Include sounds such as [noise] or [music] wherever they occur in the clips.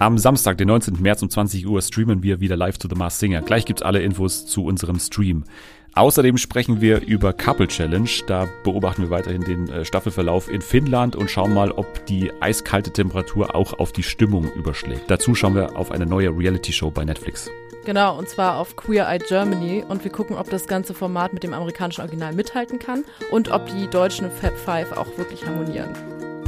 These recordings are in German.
Am Samstag, den 19. März um 20 Uhr, streamen wir wieder live to the Mars Singer. Gleich gibt's alle Infos zu unserem Stream. Außerdem sprechen wir über Couple Challenge. Da beobachten wir weiterhin den äh, Staffelverlauf in Finnland und schauen mal, ob die eiskalte Temperatur auch auf die Stimmung überschlägt. Dazu schauen wir auf eine neue Reality-Show bei Netflix. Genau, und zwar auf Queer Eye Germany und wir gucken, ob das ganze Format mit dem amerikanischen Original mithalten kann und ob die deutschen Fab Five auch wirklich harmonieren.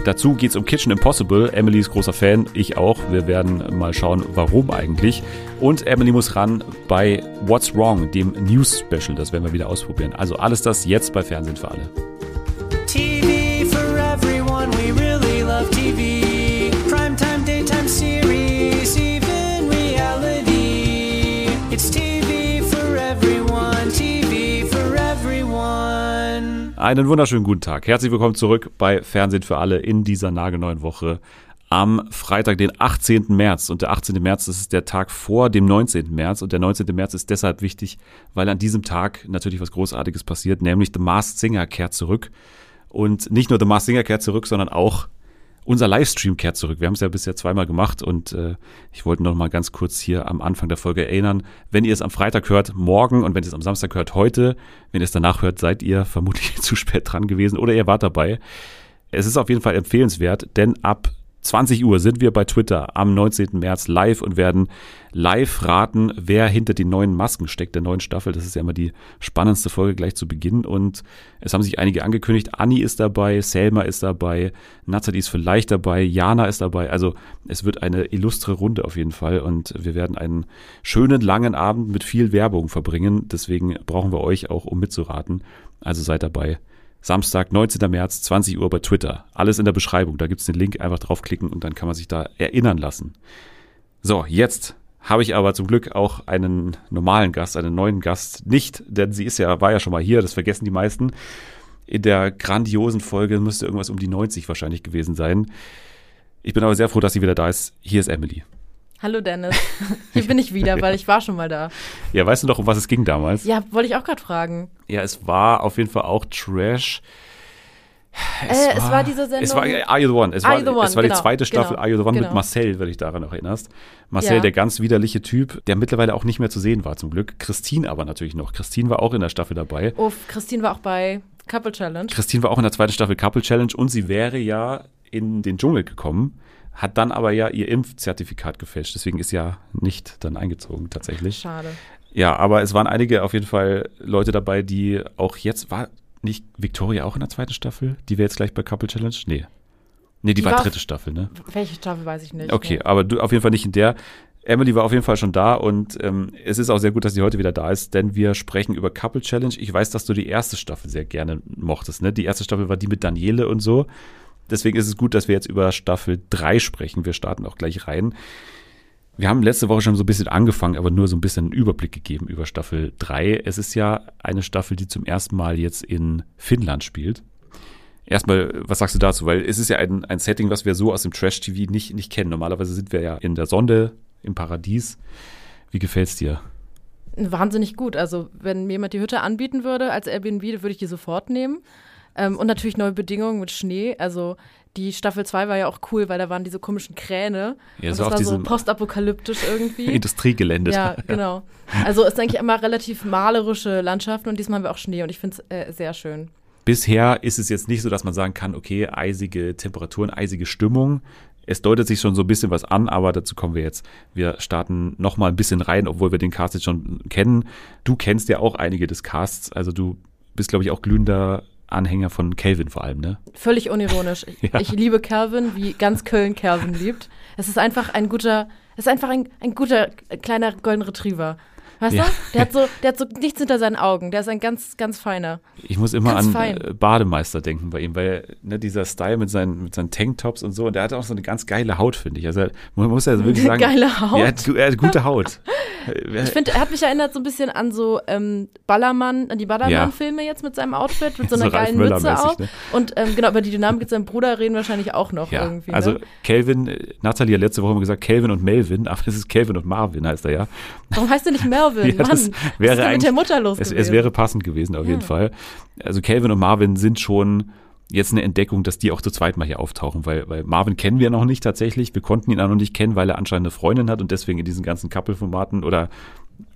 Dazu geht es um Kitchen Impossible. Emily ist großer Fan, ich auch. Wir werden mal schauen, warum eigentlich. Und Emily muss ran bei What's Wrong, dem News Special. Das werden wir wieder ausprobieren. Also alles das jetzt bei Fernsehen für alle. TV for everyone, we really love TV. Einen wunderschönen guten Tag. Herzlich willkommen zurück bei Fernsehen für alle in dieser nagelneuen Woche am Freitag, den 18. März. Und der 18. März, das ist der Tag vor dem 19. März. Und der 19. März ist deshalb wichtig, weil an diesem Tag natürlich was Großartiges passiert, nämlich The Masked Singer kehrt zurück. Und nicht nur The Masked Singer kehrt zurück, sondern auch unser Livestream kehrt zurück. Wir haben es ja bisher zweimal gemacht und äh, ich wollte noch mal ganz kurz hier am Anfang der Folge erinnern, wenn ihr es am Freitag hört, morgen und wenn ihr es am Samstag hört, heute, wenn ihr es danach hört, seid ihr vermutlich [laughs] zu spät dran gewesen oder ihr wart dabei. Es ist auf jeden Fall empfehlenswert, denn ab 20 Uhr sind wir bei Twitter am 19. März live und werden live raten, wer hinter den neuen Masken steckt, der neuen Staffel. Das ist ja immer die spannendste Folge gleich zu Beginn. Und es haben sich einige angekündigt. Anni ist dabei, Selma ist dabei, Nathalie ist vielleicht dabei, Jana ist dabei. Also es wird eine illustre Runde auf jeden Fall. Und wir werden einen schönen, langen Abend mit viel Werbung verbringen. Deswegen brauchen wir euch auch, um mitzuraten. Also seid dabei. Samstag, 19. März, 20 Uhr bei Twitter. Alles in der Beschreibung. Da gibt's den Link, einfach draufklicken und dann kann man sich da erinnern lassen. So, jetzt habe ich aber zum Glück auch einen normalen Gast, einen neuen Gast. Nicht, denn sie ist ja, war ja schon mal hier, das vergessen die meisten. In der grandiosen Folge müsste irgendwas um die 90 wahrscheinlich gewesen sein. Ich bin aber sehr froh, dass sie wieder da ist. Hier ist Emily. Hallo Dennis, hier bin ich wieder, weil ich war schon mal da. [laughs] Ja, weißt du noch, um was es ging damals? Ja, wollte ich auch gerade fragen. Ja, es war auf jeden Fall auch Trash. Es, äh, war, es war diese Sendung. Es war Are You the One? Es war, the One, es war genau, die zweite Staffel genau, Are You the One mit genau. Marcel, wenn du dich daran noch erinnerst. Marcel, Ja. der ganz widerliche Typ, der mittlerweile auch nicht mehr zu sehen war, zum Glück. Christine aber natürlich noch. Christine war auch in der Staffel dabei. Oh, Christine war auch bei Couple Challenge. Christine war auch in der zweiten Staffel Couple Challenge und sie wäre ja in den Dschungel gekommen, hat dann aber ja ihr Impfzertifikat gefälscht. Deswegen ist ja nicht dann eingezogen tatsächlich. Schade. Ja, aber es waren einige auf jeden Fall Leute dabei, die auch jetzt war nicht Victoria auch in der zweiten Staffel? Die wäre jetzt gleich bei Couple Challenge? Nee. Nee, die, Die war, war- dritte Staffel, ne? Welche Staffel weiß ich nicht. Okay, Nee. aber du auf jeden Fall nicht in der. Emily war auf jeden Fall schon da und ähm, es ist auch sehr gut, dass sie heute wieder da ist, denn wir sprechen über Couple Challenge. Ich weiß, dass du die erste Staffel sehr gerne mochtest, ne? Die erste Staffel war die mit Daniele und so. Deswegen ist es gut, dass wir jetzt über Staffel 3 sprechen. Wir starten auch gleich rein. Wir haben letzte Woche schon so ein bisschen angefangen, aber nur so ein bisschen einen Überblick gegeben über Staffel 3. Es ist ja eine Staffel, die zum ersten Mal jetzt in Finnland spielt. Erstmal, was sagst du dazu? Weil es ist ja ein, ein Setting, was wir so aus dem Trash-TV nicht, nicht kennen. Normalerweise sind wir ja in der Sonde, im Paradies. Wie gefällt's dir? Wahnsinnig gut. Also, wenn mir jemand die Hütte anbieten würde als Airbnb, würde ich die sofort nehmen. Ähm, und natürlich neue Bedingungen mit Schnee. Also, die Staffel 2 war ja auch cool, weil da waren diese komischen Kräne. Ja, so das war so postapokalyptisch irgendwie. [laughs] Industriegelände. ja, [laughs] genau. Also, es ist eigentlich immer relativ malerische Landschaften und diesmal haben wir auch Schnee und ich finde es äh, sehr schön. Bisher ist es jetzt nicht so, dass man sagen kann, okay, eisige Temperaturen, eisige Stimmung. Es deutet sich schon so ein bisschen was an, aber dazu kommen wir jetzt. Wir starten noch mal ein bisschen rein, obwohl wir den Cast jetzt schon kennen. Du kennst ja auch einige des Casts, also du bist, glaube ich, auch glühender Anhänger von Calvin vor allem, ne? Völlig unironisch. [laughs] Ich, Ja. ich liebe Calvin, wie ganz Köln Calvin liebt. Es ist einfach ein guter, es ist einfach ein, ein guter kleiner Golden Retriever. Weißt Ja. du? Der hat, so, [laughs] der hat so nichts hinter seinen Augen. Der ist ein ganz, ganz feiner. Ich muss immer Ganz an fein. äh, Bademeister denken bei ihm, weil ne, dieser Style mit seinen, mit seinen Tanktops und so, und der hat auch so eine ganz geile Haut, finde ich. Also man muss ja wirklich [laughs] sagen, Geile Haut. Er hat, er hat gute Haut. [laughs] Ich finde, er hat mich erinnert so ein bisschen an so ähm, Ballermann, an die Ballermann-Filme jetzt mit seinem Outfit, mit so So einer Ralf geilen Mütze auf. ne? Und ähm, genau, über die Dynamik mit seinem Bruder reden wahrscheinlich auch noch Ja, irgendwie. also ne? Calvin, äh, Nathalie hat letzte Woche immer gesagt, Calvin und Melvin, aber es ist Calvin und Marvin, heißt er ja. Warum heißt der nicht Melvin? Ja, Mann, das was wäre ist denn mit der Mutter los Es, es wäre passend gewesen, auf jeden Ja. Fall. Also Calvin und Marvin sind schon jetzt eine Entdeckung, dass die auch zu zweit mal hier auftauchen, weil, weil Marvin kennen wir noch nicht tatsächlich. Wir konnten ihn auch noch nicht kennen, weil er anscheinend eine Freundin hat und deswegen in diesen ganzen Couple-Formaten oder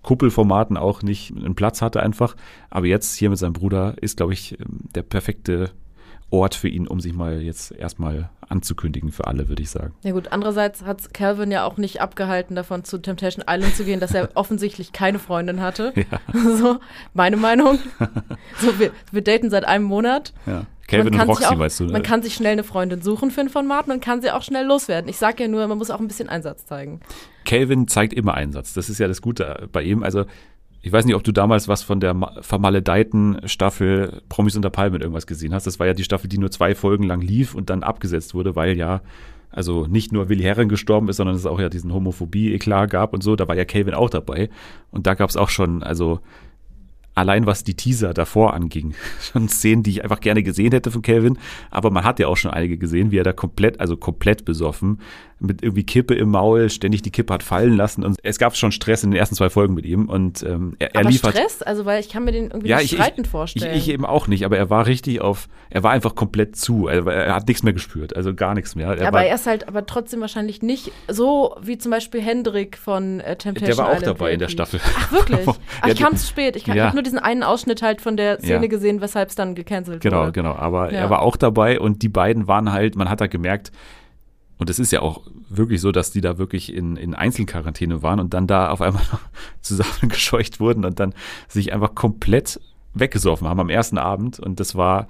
Kuppelformaten auch nicht einen Platz hatte einfach. Aber jetzt hier mit seinem Bruder ist, glaube ich, der perfekte Ort für ihn, um sich mal jetzt erstmal anzukündigen für alle, würde ich sagen. Ja gut, andererseits hat Calvin ja auch nicht abgehalten davon, zu Temptation Island zu gehen, dass er [laughs] offensichtlich keine Freundin hatte. Ja. [laughs] So, meine Meinung. [laughs] So, wir, wir daten seit einem Monat. Ja. Calvin Man und kann sich Roxy, auch, weißt du. Man ne? kann sich schnell eine Freundin suchen für ein Format, man kann sie auch schnell loswerden. Ich sage ja nur, man muss auch ein bisschen Einsatz zeigen. Calvin zeigt immer Einsatz. Das ist ja das Gute bei ihm. Also, ich weiß nicht, ob du damals was von der ma- vermaledeiten Staffel Promis unter Palmen irgendwas gesehen hast. Das war ja die Staffel, die nur zwei Folgen lang lief und dann abgesetzt wurde, weil ja, also nicht nur Willi Herren gestorben ist, sondern es auch ja diesen Homophobie-Eklat gab und so. Da war ja Calvin auch dabei. Und da gab es auch schon, also allein was die Teaser davor anging, [laughs] schon Szenen, die ich einfach gerne gesehen hätte von Calvin, aber man hat ja auch schon einige gesehen, wie er da komplett, also komplett besoffen, mit irgendwie Kippe im Maul, ständig die Kippe hat fallen lassen und es gab schon Stress in den ersten zwei Folgen mit ihm und ähm, er, er Aber liefert. Stress, also weil ich kann mir den irgendwie Ja, nicht ich, ich, streitend ich, vorstellen. ich eben auch nicht, aber er war richtig auf, er war einfach komplett zu, er, er hat nichts mehr gespürt, also gar nichts mehr. Er aber war, er ist halt aber trotzdem wahrscheinlich nicht so wie zum Beispiel Hendrik von äh, Temptation der war auch Island dabei in der. Staffel. Ach wirklich? [laughs] Ach, ich kam zu spät. Ich, Ja. ich habe nur diesen einen Ausschnitt halt von der Szene Ja. gesehen, weshalb es dann gecancelt Genau, wurde. genau. Aber Ja. er war auch dabei und die beiden waren halt, man hat da gemerkt, und es ist ja auch wirklich so, dass die da wirklich in, in Einzelquarantäne waren und dann da auf einmal [laughs] zusammengescheucht wurden und dann sich einfach komplett weggesoffen haben am ersten Abend. Und das war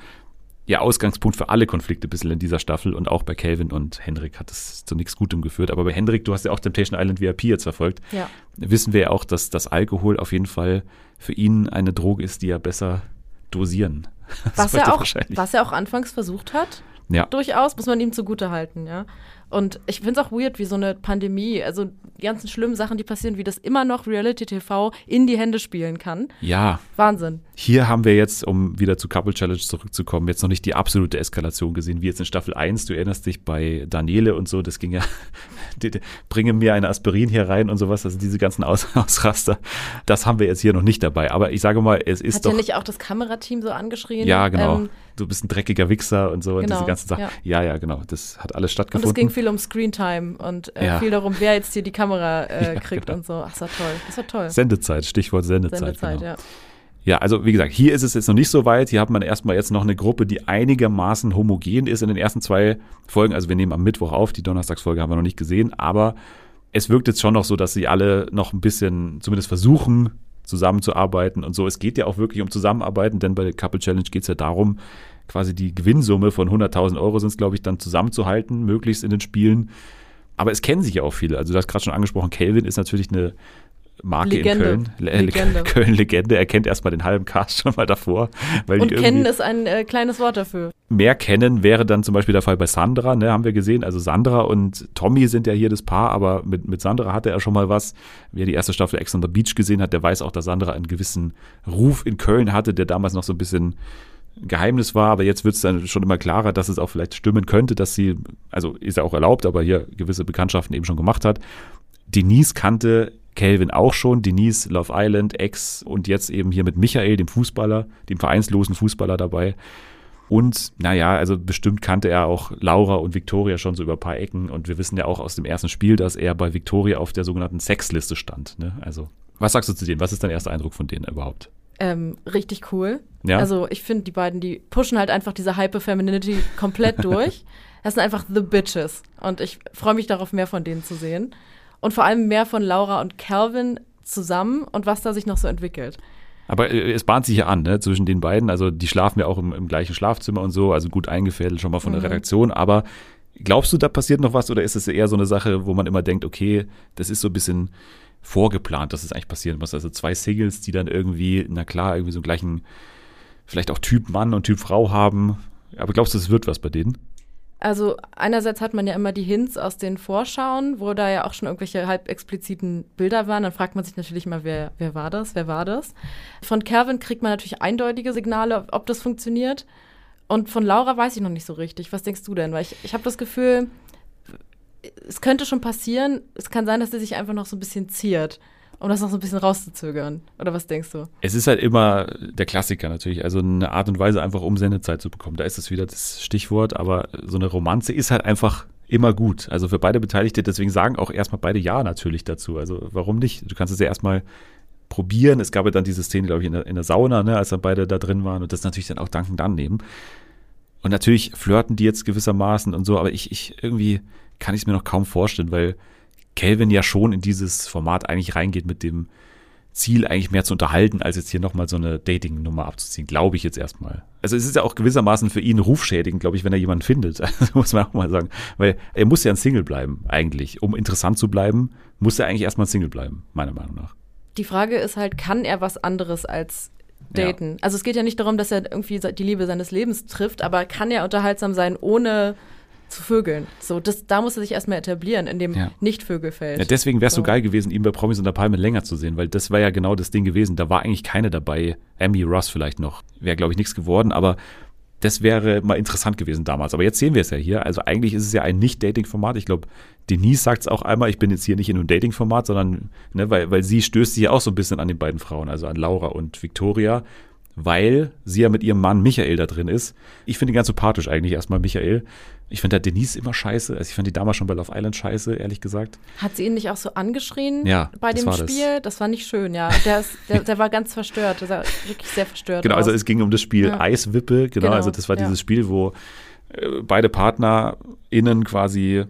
ja Ausgangspunkt für alle Konflikte ein bisschen in dieser Staffel und auch bei Calvin und Hendrik hat es zu nichts Gutem geführt. Aber bei Hendrik, du hast ja auch Temptation Island VIP jetzt verfolgt, Ja. wissen wir ja auch, dass das Alkohol auf jeden Fall für ihn eine Droge ist, die er besser dosieren. [laughs] Was er, auch, was er auch anfangs versucht hat, Ja. durchaus, muss man ihm zugute halten, ja. Und ich finde es auch weird, wie so eine Pandemie, also die ganzen schlimmen Sachen, die passieren, wie das immer noch Reality TV in die Hände spielen kann. Ja, Wahnsinn. hier haben wir jetzt, um wieder zu Couple Challenge zurückzukommen, jetzt noch nicht die absolute Eskalation gesehen, wie jetzt in Staffel 1. Du erinnerst dich bei Daniele und so, das ging ja, [laughs] die, die, bringe mir eine Aspirin hier rein und sowas, also diese ganzen Aus, [laughs] Ausraster, das haben wir jetzt hier noch nicht dabei. Aber ich sage mal, es ist Hat doch. ja nicht auch das Kamerateam so angeschrien? ja, genau. Ähm, du bist ein dreckiger Wichser und so und Genau, diese ganzen Sachen. Ja. ja, genau. Das hat alles und stattgefunden. Viel um Screentime und äh, Ja. viel darum, wer jetzt hier die Kamera [laughs] äh, kriegt genau. und so. Ach, das war toll. Das war toll. Sendezeit, Stichwort Sendezeit. Sendezeit, genau. ja. Ja, also wie gesagt, hier ist es jetzt noch nicht so weit. Hier hat man erstmal jetzt noch eine Gruppe, die einigermaßen homogen ist in den ersten zwei Folgen. Also wir nehmen am Mittwoch auf, die Donnerstagsfolge haben wir noch nicht gesehen, aber es wirkt jetzt schon noch so, dass sie alle noch ein bisschen zumindest versuchen, zusammenzuarbeiten und so. Es geht ja auch wirklich um Zusammenarbeiten, denn bei der Couple Challenge geht es ja darum, quasi die Gewinnsumme von 100.000 Euro sind es, glaube ich, dann zusammenzuhalten, möglichst in den Spielen. Aber es kennen sich ja auch viele. Also du hast gerade schon angesprochen, Kelvin ist natürlich eine Marke Legende. in Köln. Le- Legende. [laughs] Köln-Legende. Er kennt erstmal den halben Cast schon mal davor. Und kennen ist ein äh, kleines Wort dafür. mehr kennen wäre dann zum Beispiel der Fall bei Sandra, ne, haben wir gesehen. Also Sandra und Tommy sind ja hier das Paar, aber mit, mit Sandra hatte er schon mal was. Wer die erste Staffel Ex on the Beach gesehen hat, der weiß auch, dass Sandra einen gewissen Ruf in Köln hatte, der damals noch so ein bisschen Geheimnis war, aber jetzt wird es dann schon immer klarer, dass es auch vielleicht stimmen könnte, dass sie, also ist ja auch erlaubt, aber hier gewisse Bekanntschaften eben schon gemacht hat. Denise kannte Calvin auch schon, Denise, Love Island, Ex und jetzt eben hier mit Michael, dem Fußballer, dem vereinslosen Fußballer dabei. Und naja, also bestimmt kannte er auch Laura und Victoria schon so über ein paar Ecken. Und wir wissen ja auch aus dem ersten Spiel, dass er bei Victoria auf der sogenannten Sexliste stand. Ne? Also, was sagst du zu denen? Was ist dein erster Eindruck von denen überhaupt? Ähm, richtig cool. Ja? Also ich finde, die beiden, die pushen halt einfach diese Hyper-Femininity komplett [laughs] durch. Das sind einfach the Bitches. Und ich freue mich darauf, mehr von denen zu sehen. Und vor allem mehr von Laura und Calvin zusammen und was da sich noch so entwickelt. Aber äh, es bahnt sich ja an, ne, zwischen den beiden. Also die schlafen ja auch im, im gleichen Schlafzimmer und so, also gut eingefädelt schon mal von der Mhm. Redaktion. Aber glaubst du, da passiert noch was oder ist es eher so eine Sache, wo man immer denkt, okay, das ist so ein bisschen vorgeplant, dass es eigentlich passieren muss? Also zwei Singles, die dann irgendwie, na klar, irgendwie so einen gleichen, vielleicht auch Typ Mann und Typ Frau haben. Aber glaubst du, es wird was bei denen? Also einerseits hat man ja immer die Hints aus den Vorschauen, wo da ja auch schon irgendwelche halb expliziten Bilder waren. Dann fragt man sich natürlich mal, wer, wer war das, wer war das? Von Calvin kriegt man natürlich eindeutige Signale, ob das funktioniert. Und von Laura weiß ich noch nicht so richtig. Was denkst du denn? Weil ich, ich habe das Gefühl, es könnte schon passieren. Es kann sein, dass sie sich einfach noch so ein bisschen ziert. Um das noch so ein bisschen rauszuzögern. Oder was denkst du? Es ist halt immer der Klassiker natürlich, also eine Art und Weise einfach, um Sendezeit zu bekommen. Da ist es wieder das Stichwort, aber so eine Romanze ist halt einfach immer gut. Also für beide Beteiligte, deswegen sagen auch erstmal beide Ja natürlich dazu. Also warum nicht? Du kannst es ja erstmal probieren. Es gab ja dann diese Szene, glaube ich, in der, in der Sauna, ne, als dann beide da drin waren und das natürlich dann auch dankend annehmen. Und natürlich flirten die jetzt gewissermaßen und so, aber ich, ich irgendwie kann ich es mir noch kaum vorstellen, weil Calvin ja schon in dieses Format eigentlich reingeht mit dem Ziel, eigentlich mehr zu unterhalten, als jetzt hier nochmal so eine Dating-Nummer abzuziehen, glaube ich jetzt erstmal. Also es ist ja auch gewissermaßen für ihn rufschädigend, glaube ich, wenn er jemanden findet, [laughs] also muss man auch mal sagen. Weil er muss ja ein Single bleiben, eigentlich. Um interessant zu bleiben, muss er eigentlich erstmal ein Single bleiben, meiner Meinung nach. Die Frage ist halt, kann er was anderes als daten? Also es geht ja nicht darum, dass er irgendwie die Liebe seines Lebens trifft, aber kann er unterhaltsam sein, ohne zu vögeln? So, das, da muss er sich erstmal etablieren, in dem Ja. Nicht-Vögelfeld. Ja, deswegen wäre es so So. geil gewesen, ihn bei Promis unter Palme länger zu sehen, weil das war ja genau das Ding gewesen. Da war eigentlich keine dabei. Amy Ross vielleicht noch. Wäre, glaube ich, nichts geworden, aber das wäre mal interessant gewesen damals. Aber jetzt sehen wir es ja hier. Also eigentlich ist es ja ein Nicht-Dating-Format. Ich glaube, Denise sagt es auch einmal, ich bin jetzt hier nicht in einem Dating-Format, sondern, ne, weil, weil sie stößt sich ja auch so ein bisschen an den beiden Frauen, also an Laura und Victoria, weil sie ja mit ihrem Mann Michael da drin ist. Ich finde ihn ganz sympathisch eigentlich erstmal, Michael. Ich finde da Denise immer scheiße. Also ich fand die damals schon bei Love Island scheiße, ehrlich gesagt. Hat sie ihn nicht auch so angeschrien Ja, bei das dem war das. Spiel? Das. war nicht schön, ja. Der, ist, der, der war ganz verstört. Der sah wirklich sehr verstört Genau, also aus. es ging um das Spiel Ja. Eiswippe, genau, Genau, also das war ja. dieses Spiel, wo äh, beide PartnerInnen quasi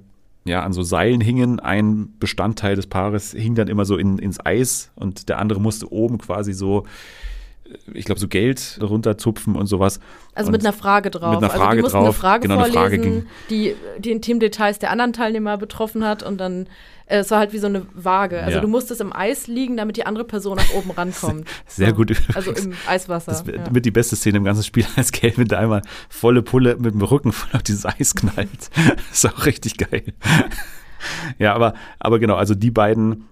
ja, an so Seilen hingen. Ein Bestandteil des Paares hing dann immer so in, ins Eis und der andere musste oben quasi so, ich glaube, so Geld runterzupfen und sowas. Also und mit einer Frage drauf. Mit einer Frage also die mussten drauf. eine Frage Genau, eine Frage ging- die die Intimdetails der anderen Teilnehmer betroffen hat und dann äh, es war halt wie so eine Waage. Also Ja. du musstest im Eis liegen, damit die andere Person nach oben rankommt. [laughs] Sehr So. gut übrigens. Also im Eiswasser. Das ja. mit die beste Szene im ganzen Spiel, [laughs] als Calvin da einmal volle Pulle mit dem Rücken voll auf dieses Eis knallt. Das [laughs] ist auch richtig geil. Ja, aber, aber genau, also die beiden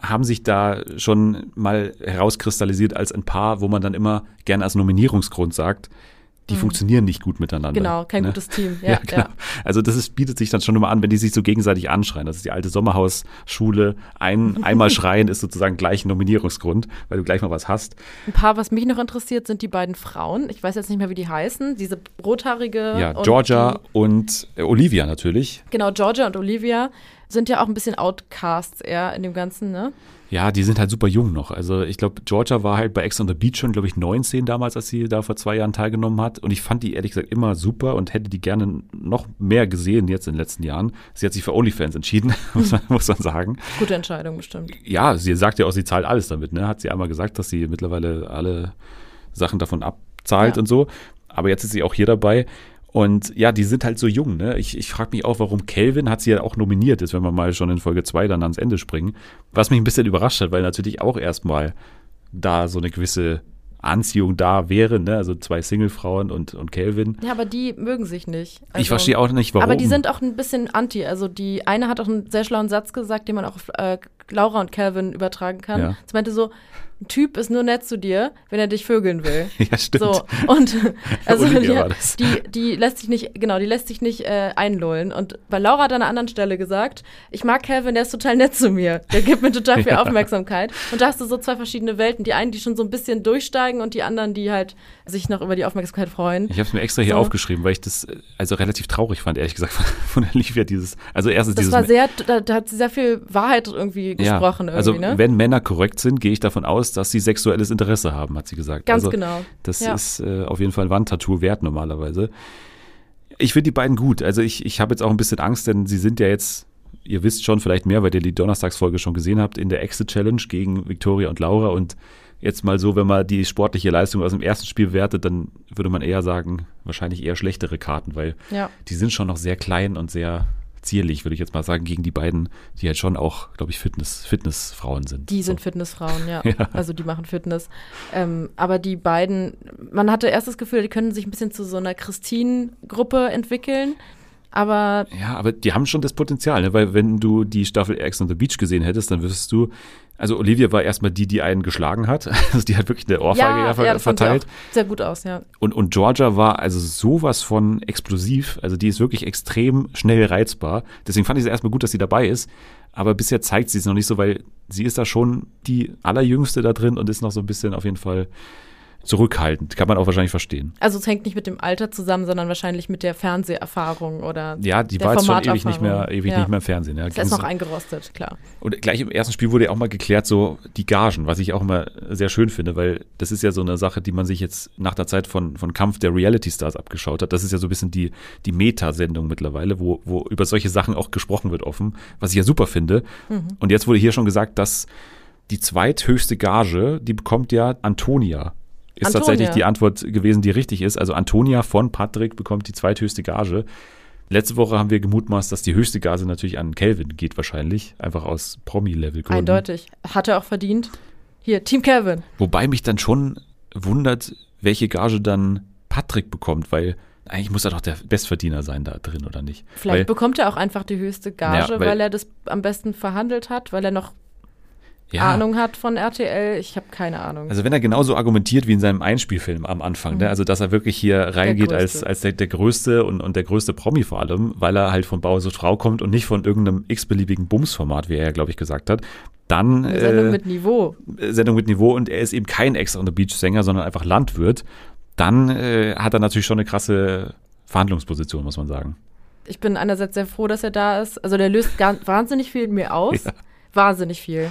haben sich da schon mal herauskristallisiert als ein Paar, wo man dann immer gerne als Nominierungsgrund sagt, die funktionieren nicht gut miteinander. Mhm. Genau, kein ne? gutes Team. [laughs] Ja, Ja, genau. ja. Also das ist, bietet sich dann schon immer an, wenn die sich so gegenseitig anschreien. Das ist die alte Sommerhausschule. Ein, [laughs] einmal schreien ist sozusagen gleich ein Nominierungsgrund, weil du gleich mal was hast. Ein paar, was mich noch interessiert, sind die beiden Frauen. Ich weiß jetzt nicht mehr, wie die heißen. Diese rothaarige. Ja, und Georgia Die, und äh, Olivia natürlich. genau, Georgia und Olivia sind ja auch ein bisschen Outcasts eher in dem Ganzen, ne? Ja, die sind halt super jung noch. Also ich glaube, Georgia war halt bei Ex on the Beach schon, glaube ich, 19 damals, als sie da vor zwei Jahren teilgenommen hat. Und ich fand die ehrlich gesagt immer super und hätte die gerne noch mehr gesehen jetzt in den letzten Jahren. Sie hat sich für OnlyFans entschieden, [laughs] muss man, muss man sagen. Gute Entscheidung bestimmt. Ja, sie sagt ja auch, sie zahlt alles damit. Ne? Hat sie einmal gesagt, dass sie mittlerweile alle Sachen davon abzahlt Ja. und so. Aber jetzt ist sie auch hier dabei. Und ja, die sind halt so jung. Ne? Ich, ich frage mich auch, warum Calvin hat sie ja auch nominiert ist, wenn wir mal schon in Folge 2 dann ans Ende springen. Was mich ein bisschen überrascht hat, weil natürlich auch erstmal da so eine gewisse Anziehung da wäre. Ne? Also zwei Singlefrauen und, und Calvin. Ja, aber die mögen sich nicht. ich Also- verstehe auch nicht, warum. Aber die sind auch ein bisschen anti. Also die eine hat auch einen sehr schlauen Satz gesagt, den man auch auf äh, Laura und Calvin übertragen kann. Ja. Sie meinte so, ein Typ ist nur nett zu dir, wenn er dich vögeln will. [laughs] ja, stimmt. So, und [laughs] [laughs] also Olivia die, die, lässt sich nicht, genau, die lässt sich nicht äh, einlullen. Und bei Laura hat an einer anderen Stelle gesagt, ich mag Calvin, der ist total nett zu mir. Der gibt mir total viel Ja. Aufmerksamkeit. Und da hast du so zwei verschiedene Welten. Die einen, die schon so ein bisschen durchsteigen und die anderen, die halt sich noch über die Aufmerksamkeit freuen. Ich habe es mir extra hier So. aufgeschrieben, weil ich das äh, also relativ traurig fand, ehrlich gesagt, von, von Olivia dieses, also erstens Das dieses war sehr, da, da hat sie sehr viel Wahrheit irgendwie gesprochen ja, also irgendwie, ne? wenn Männer korrekt sind, gehe ich davon aus, dass sie sexuelles Interesse haben, hat sie gesagt. Ganz also, genau. Das Ja. ist äh, auf jeden Fall ein Wandtattoo wert normalerweise. Ich finde die beiden gut. Also ich, ich habe jetzt auch ein bisschen Angst, denn sie sind ja jetzt, ihr wisst schon vielleicht mehr, weil ihr die Donnerstagsfolge schon gesehen habt, in der Exit Challenge gegen Victoria und Laura und jetzt mal so, wenn man die sportliche Leistung aus dem ersten Spiel wertet, dann würde man eher sagen, wahrscheinlich eher schlechtere Karten, weil Ja. die sind schon noch sehr klein und sehr zierlich, würde ich jetzt mal sagen, gegen die beiden, die halt schon auch, glaube ich, Fitness, Fitnessfrauen sind. Die sind so. Fitnessfrauen, ja. [laughs] Ja. Also die machen Fitness. Ähm, aber die beiden, man hatte erst das Gefühl, die können sich ein bisschen zu so einer Christine-Gruppe entwickeln. Aber Ja, aber die haben schon das Potenzial, ne? weil wenn du die Staffel Ex on the Beach gesehen hättest, dann wüsstest du, also Olivia war erstmal die, die einen geschlagen hat, [laughs] also die hat wirklich eine Ohrfeige ja, ver sie verteilt. auch sehr gut aus, ja. Und, und Georgia war also sowas von explosiv, also die ist wirklich extrem schnell reizbar. Deswegen fand ich es erstmal gut, dass sie dabei ist. Aber bisher zeigt sie es noch nicht so, weil sie ist da schon die allerjüngste da drin und ist noch so ein bisschen auf jeden Fall zurückhaltend. Kann man auch wahrscheinlich verstehen. Also es hängt nicht mit dem Alter zusammen, sondern wahrscheinlich mit der Fernseherfahrung oder Ja, die war jetzt schon ewig nicht mehr, ewig Ja. nicht mehr im Fernsehen. Ja. Ist erst noch eingerostet, klar. Und gleich im ersten Spiel wurde ja auch mal geklärt, so die Gagen, was ich auch immer sehr schön finde, weil das ist ja so eine Sache, die man sich jetzt nach der Zeit von, von Kampf der Reality Stars abgeschaut hat. Das ist ja so ein bisschen die, die Meta-Sendung mittlerweile, wo, wo über solche Sachen auch gesprochen wird offen, was ich ja super finde. Und jetzt wurde hier schon gesagt, dass die zweithöchste Gage, die bekommt ja Antonia. Ist Antonia. tatsächlich die Antwort gewesen, die richtig ist. Also Antonia von Patrick bekommt die zweithöchste Gage. Letzte Woche haben wir gemutmaßt, dass die höchste Gage natürlich an Kelvin geht wahrscheinlich, einfach aus Promi-Level-Gründen. Eindeutig. Hat er auch verdient. Hier, Team Kevin. Wobei mich dann schon wundert, welche Gage dann Patrick bekommt, weil eigentlich muss er doch der Bestverdiener sein da drin, oder nicht? Vielleicht weil, bekommt er auch einfach die höchste Gage, Ja, weil- weil, er das am besten verhandelt hat, weil er noch ja, Ahnung hat von RTL. Ich habe keine Ahnung. Also wenn er genauso argumentiert wie in seinem Einspielfilm am Anfang, ne? also dass er wirklich hier reingeht als, als der, der Größte und, und der größte Promi vor allem, weil er halt von Bauer sucht Frau kommt und nicht von irgendeinem x-beliebigen Bums-Format, wie er ja, glaube ich, gesagt hat, dann Eine Sendung äh, mit Niveau. Sendung mit Niveau und er ist eben kein Ex on the Beach Sänger, sondern einfach Landwirt, dann äh, hat er natürlich schon eine krasse Verhandlungsposition, muss man sagen. Ich bin einerseits sehr froh, dass er da ist. Also der löst wahnsinnig viel in mir aus. [laughs] Ja. Wahnsinnig viel.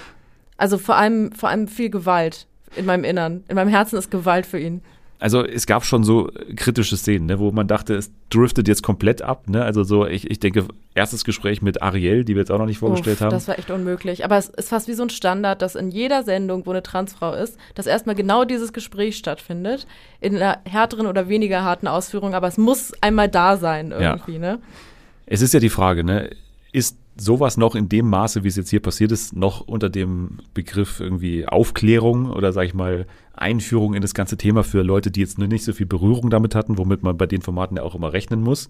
Also vor allem, vor allem viel Gewalt in meinem Innern. In meinem Herzen ist Gewalt für ihn. Also es gab schon so kritische Szenen, ne, wo man dachte, es driftet jetzt komplett ab. Ne? Also so, ich, ich denke, erstes Gespräch mit Ariel, die wir jetzt auch noch nicht vorgestellt Uff, haben. Das war echt unmöglich. Aber es ist fast wie so ein Standard, dass in jeder Sendung, wo eine Transfrau ist, dass erstmal genau dieses Gespräch stattfindet. In einer härteren oder weniger harten Ausführung, aber es muss einmal da sein irgendwie, ne? Es ist ja die Frage, ne, ist sowas noch in dem Maße, wie es jetzt hier passiert ist, noch unter dem Begriff irgendwie Aufklärung oder sag ich mal Einführung in das ganze Thema für Leute, die jetzt nur nicht so viel Berührung damit hatten, womit man bei den Formaten ja auch immer rechnen muss,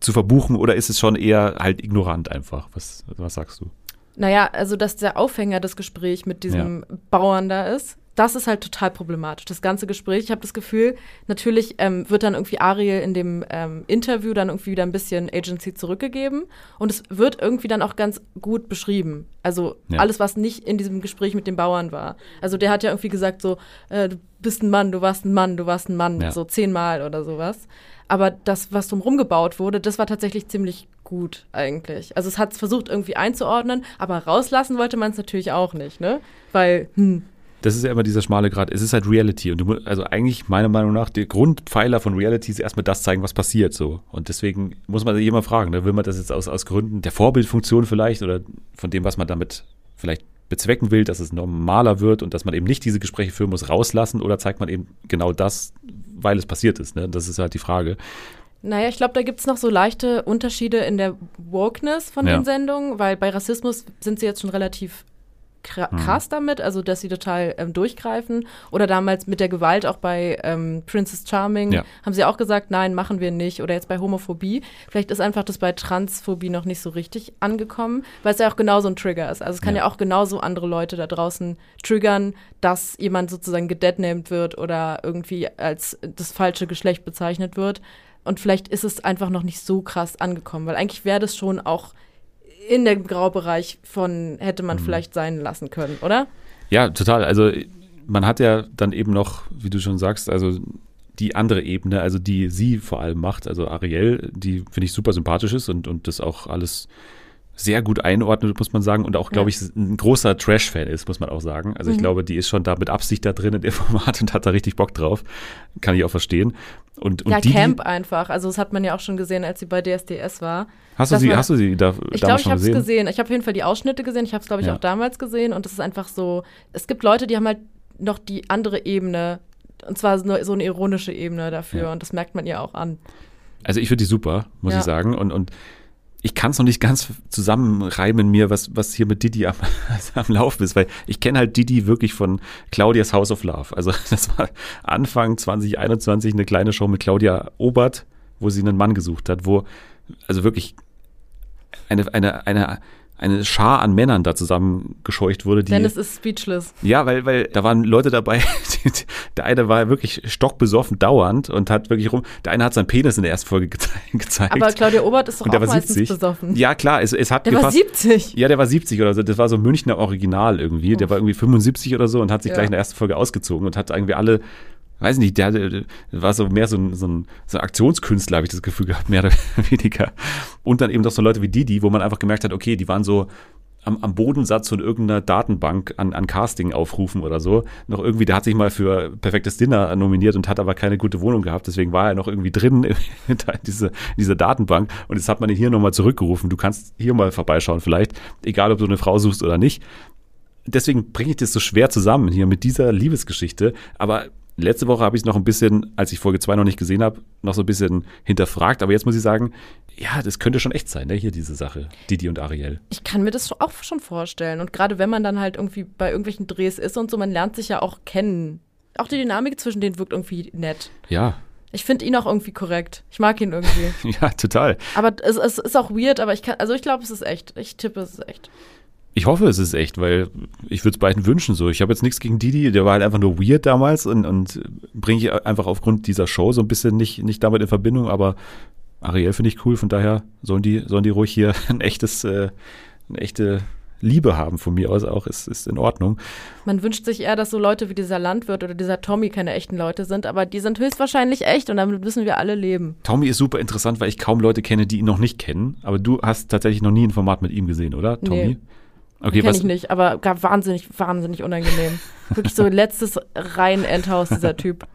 zu verbuchen oder ist es schon eher halt ignorant einfach? Was, was sagst du? Naja, also dass der Aufhänger des Gesprächs mit diesem Bauern da ist, das ist halt total problematisch. Das ganze Gespräch, ich habe das Gefühl, natürlich ähm, wird dann irgendwie Ariel in dem ähm, Interview dann irgendwie wieder ein bisschen Agency zurückgegeben und es wird irgendwie dann auch ganz gut beschrieben. Also Ja. alles, was nicht in diesem Gespräch mit dem Bauern war. Also der hat ja irgendwie gesagt so, äh, du bist ein Mann, du warst ein Mann, du warst ein Mann, Ja. so zehnmal oder sowas. Aber das, was drumherum gebaut wurde, das war tatsächlich ziemlich gut eigentlich. Also es hat es versucht irgendwie einzuordnen, aber rauslassen wollte man es natürlich auch nicht, ne? Weil, hm, Das ist ja immer dieser schmale Grad. Es ist halt Reality. Und du, also eigentlich, meiner Meinung nach, der Grundpfeiler von Reality ist erstmal das zeigen, was passiert. so. Und deswegen muss man sich immer fragen, ne, will man das jetzt aus, aus Gründen der Vorbildfunktion vielleicht oder von dem, was man damit vielleicht bezwecken will, dass es normaler wird und dass man eben nicht diese Gespräche führen muss, rauslassen oder zeigt man eben genau das, weil es passiert ist. Ne? Das ist halt die Frage. Naja, ich glaube, da gibt es noch so leichte Unterschiede in der Wokeness von Ja. den Sendungen, weil bei Rassismus sind sie jetzt schon relativ Mhm. krass damit, also dass sie total ähm, durchgreifen. Oder damals mit der Gewalt auch bei ähm, Princess Charming Ja. haben sie auch gesagt, nein, machen wir nicht. Oder jetzt bei Homophobie. Vielleicht ist einfach das bei Transphobie noch nicht so richtig angekommen, weil es ja auch genauso ein Trigger ist. Also es kann Ja. ja, auch genauso andere Leute da draußen triggern, dass jemand sozusagen gedeadnamed wird oder irgendwie als das falsche Geschlecht bezeichnet wird. Und vielleicht ist es einfach noch nicht so krass angekommen, weil eigentlich wäre das schon auch in dem Graubereich von hätte Mhm. man vielleicht sein lassen können, oder? Ja, total. Also man hat ja dann eben noch, wie du schon sagst, also die andere Ebene, also die sie vor allem macht, also Ariel, die finde ich super sympathisch ist und, und das auch alles sehr gut einordnet, muss man sagen, und auch, glaube ich, ein großer Trash-Fan ist, muss man auch sagen. Also ich Mhm. glaube, die ist schon da mit Absicht da drin in dem [laughs] Format und hat da richtig Bock drauf. Kann ich auch verstehen. Und, und ja, die, Camp einfach. Also das hat man ja auch schon gesehen, als sie bei DSDS war. hast du sie, war- hast du sie da Ich damals glaube, ich schon habe es gesehen? gesehen. Ich habe auf jeden Fall die Ausschnitte gesehen. Ich habe es, glaube ich, Ja. auch damals gesehen. Und das ist einfach so, es gibt Leute, die haben halt noch die andere Ebene. Und zwar so eine ironische Ebene dafür. Ja. Und das merkt man ihr auch an. Also ich finde die super, muss ich sagen. Und, und ich kann es noch nicht ganz zusammenreimen mir, was, was hier mit Didi am, [laughs] am Laufen ist, weil ich kenne halt Didi wirklich von Claudias House of Love. Also [laughs] das war Anfang 2021 eine kleine Show mit Claudia Obert, wo sie einen Mann gesucht hat, wo also wirklich eine, eine, eine, eine Schar an Männern da zusammengescheucht wurde, die. Dennis ist speechless. Ja, weil, weil da waren Leute dabei, [laughs] die, der eine war wirklich stockbesoffen dauernd und hat wirklich rum, der eine hat seinen Penis in der ersten Folge geze [laughs] gezeigt. Aber Claudia Obert ist doch und auch war meistens 70. besoffen. Ja, klar, es, es hat Der war gefasst. 70. Ja, der war 70 oder so. Das war so ein Münchner Original irgendwie. Der war irgendwie 75 oder so und hat sich Ja. gleich in der ersten Folge ausgezogen und hat irgendwie alle, weiß nicht, der, der war so mehr so ein, so ein, so ein Aktionskünstler, habe ich das Gefühl gehabt, mehr oder [laughs] weniger. Und dann eben doch so Leute wie Didi, wo man einfach gemerkt hat, okay, die waren so am, am Bodensatz von irgendeiner Datenbank an, an Casting aufrufen oder so. Noch irgendwie, der hat sich mal für Perfektes Dinner nominiert und hat aber keine gute Wohnung gehabt. Deswegen war er noch irgendwie drin in diese, in dieser Datenbank. Und jetzt hat man ihn hier nochmal zurückgerufen. Du kannst hier mal vorbeischauen vielleicht. Egal, ob du eine Frau suchst oder nicht. Deswegen bringe ich das so schwer zusammen hier mit dieser Liebesgeschichte. Aber letzte Woche habe ich es noch ein bisschen, als ich Folge 2 noch nicht gesehen habe, noch so ein bisschen hinterfragt. Aber jetzt muss ich sagen, ja, das könnte schon echt sein, ne? hier diese Sache. Didi und Ariel. Ich kann mir das auch schon vorstellen. Und gerade wenn man dann halt irgendwie bei irgendwelchen Drehs ist und so, man lernt sich ja auch kennen. Auch die Dynamik zwischen denen wirkt irgendwie nett. Ja, Ich finde ihn auch irgendwie korrekt. Ich mag ihn irgendwie. [laughs] ja, total. aber es, es ist auch weird, aber ich kann, also ich glaube, es ist echt. Ich tippe, es ist echt. Ich hoffe, es ist echt, weil ich würde es beiden wünschen so. Ich habe jetzt nichts gegen Didi, der war halt einfach nur weird damals und, und bringe ich einfach aufgrund dieser Show so ein bisschen nicht, nicht damit in Verbindung, aber Ariel finde ich cool, von daher sollen die, sollen die ruhig hier [laughs] ein echtes, äh, eine echte Liebe haben von mir aus auch, ist, ist in Ordnung. Man wünscht sich eher, dass so Leute wie dieser Landwirt oder dieser Tommy keine echten Leute sind, aber die sind höchstwahrscheinlich echt und damit müssen wir alle leben. Tommy ist super interessant, weil ich kaum Leute kenne, die ihn noch nicht kennen, aber du hast tatsächlich noch nie ein Format mit ihm gesehen, oder, Tommy? Nee. Okay, Kenn was, ich nicht, aber gar wahnsinnig, wahnsinnig unangenehm. [laughs] Wirklich so letztes rein Endhaus, dieser Typ.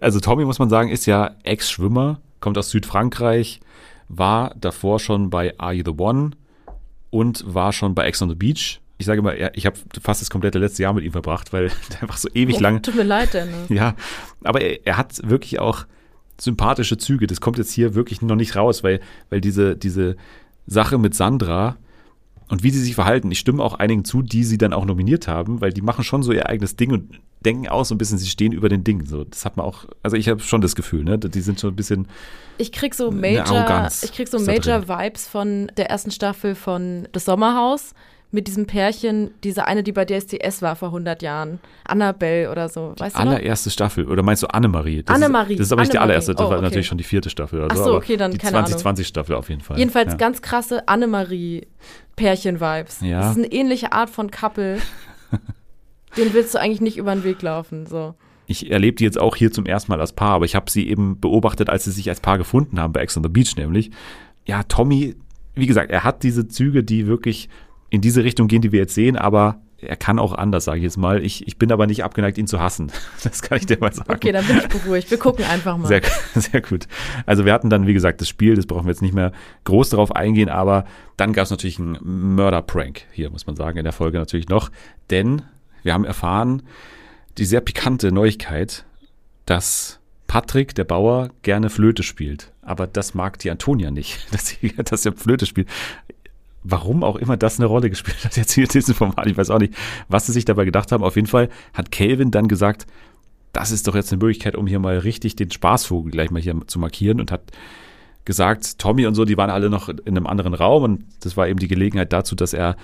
Also Tommy, muss man sagen, ist ja Ex-Schwimmer, kommt aus Südfrankreich, war davor schon bei Are You the One und war schon bei Ex on the Beach. Ich sage mal, er- ich habe fast das komplette letzte Jahr mit ihm verbracht, weil [laughs] der einfach so ewig Oh, lang. Tut mir leid, Dennis. Ja, aber er, er hat wirklich auch sympathische Züge. Das kommt jetzt hier wirklich noch nicht raus, weil, weil diese, diese Sache mit Sandra und wie sie sich verhalten, ich stimme auch einigen zu, die sie dann auch nominiert haben, weil die machen schon so ihr eigenes Ding und denken auch so ein bisschen, sie stehen über den Dingen. So, das hat man auch, also ich habe schon das Gefühl, ne, die sind schon ein bisschen, Ich krieg so Major, ich krieg so Major Vibes von der ersten Staffel von Das Sommerhaus mit diesem Pärchen, diese eine, die bei DSDS war vor 100 Jahren, Annabelle oder so, weißt du noch? allererste Staffel. Oder meinst du Annemarie? Das Annemarie, Ist, das ist aber nicht die Annemarie. allererste, das Oh, war okay. natürlich schon die vierte Staffel oder Ach so. so, aber okay, dann die keine Ahnung. 2020-Staffel auf jeden Fall. Jedenfalls ja. ganz krasse Annemarie-Pärchen-Vibes. Ja. Das ist eine ähnliche Art von Couple. [laughs] Den willst du eigentlich nicht über den Weg laufen. So. Ich erlebe die jetzt auch hier zum ersten Mal als Paar, aber ich habe sie eben beobachtet, als sie sich als Paar gefunden haben bei Ex on the Beach nämlich. Ja, Tommy, wie gesagt, er hat diese Züge, die wirklich in diese Richtung gehen, die wir jetzt sehen, aber er kann auch anders, sage ich jetzt mal. Ich, ich bin aber nicht abgeneigt, ihn zu hassen. [laughs] Das kann ich dir mal sagen. Okay, dann bin ich beruhigt. Wir gucken einfach mal. Sehr, [laughs] sehr gut. Also wir hatten dann, wie gesagt, das Spiel, das brauchen wir jetzt nicht mehr groß darauf eingehen, aber dann gab es natürlich einen Mörder-Prank hier, muss man sagen, in der Folge natürlich noch. Denn wir haben erfahren, die sehr pikante Neuigkeit, dass Patrick, der Bauer, gerne Flöte spielt. Aber das mag die Antonia nicht, [laughs] dass, sie, dass er Flöte spielt. Warum auch immer das eine Rolle gespielt hat [laughs] jetzt hier in diesem Format, ich weiß auch nicht, was sie sich dabei gedacht haben. Auf jeden Fall hat Calvin dann gesagt, das ist doch jetzt eine Möglichkeit, um hier mal richtig den Spaßvogel gleich mal hier zu markieren und hat gesagt, Tommy und so, die waren alle noch in einem anderen Raum und das war eben die Gelegenheit dazu, dass er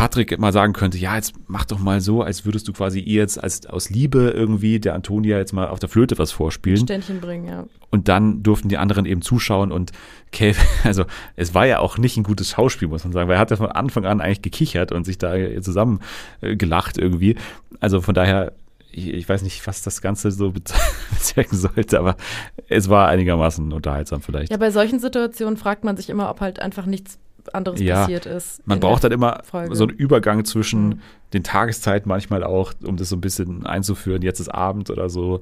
Patrick mal sagen könnte, ja, jetzt mach doch mal so, als würdest du quasi ihr jetzt als, aus Liebe irgendwie der Antonia jetzt mal auf der Flöte was vorspielen. Ständchen bringen, ja. Und dann durften die anderen eben zuschauen und Calvin, [laughs] also es war ja auch nicht ein gutes Schauspiel, muss man sagen, weil er hat ja von Anfang an eigentlich gekichert und sich da zusammen äh, gelacht irgendwie. Also von daher, ich, ich weiß nicht, was das Ganze so bez- [laughs] bezwecken sollte, aber es war einigermaßen unterhaltsam vielleicht. Ja, bei solchen Situationen fragt man sich immer, ob halt einfach nichts anderes Ja, passiert ist. Man braucht dann immer Folge. so einen Übergang zwischen Mhm. den Tageszeiten manchmal auch, um das so ein bisschen einzuführen. Jetzt ist Abend oder so.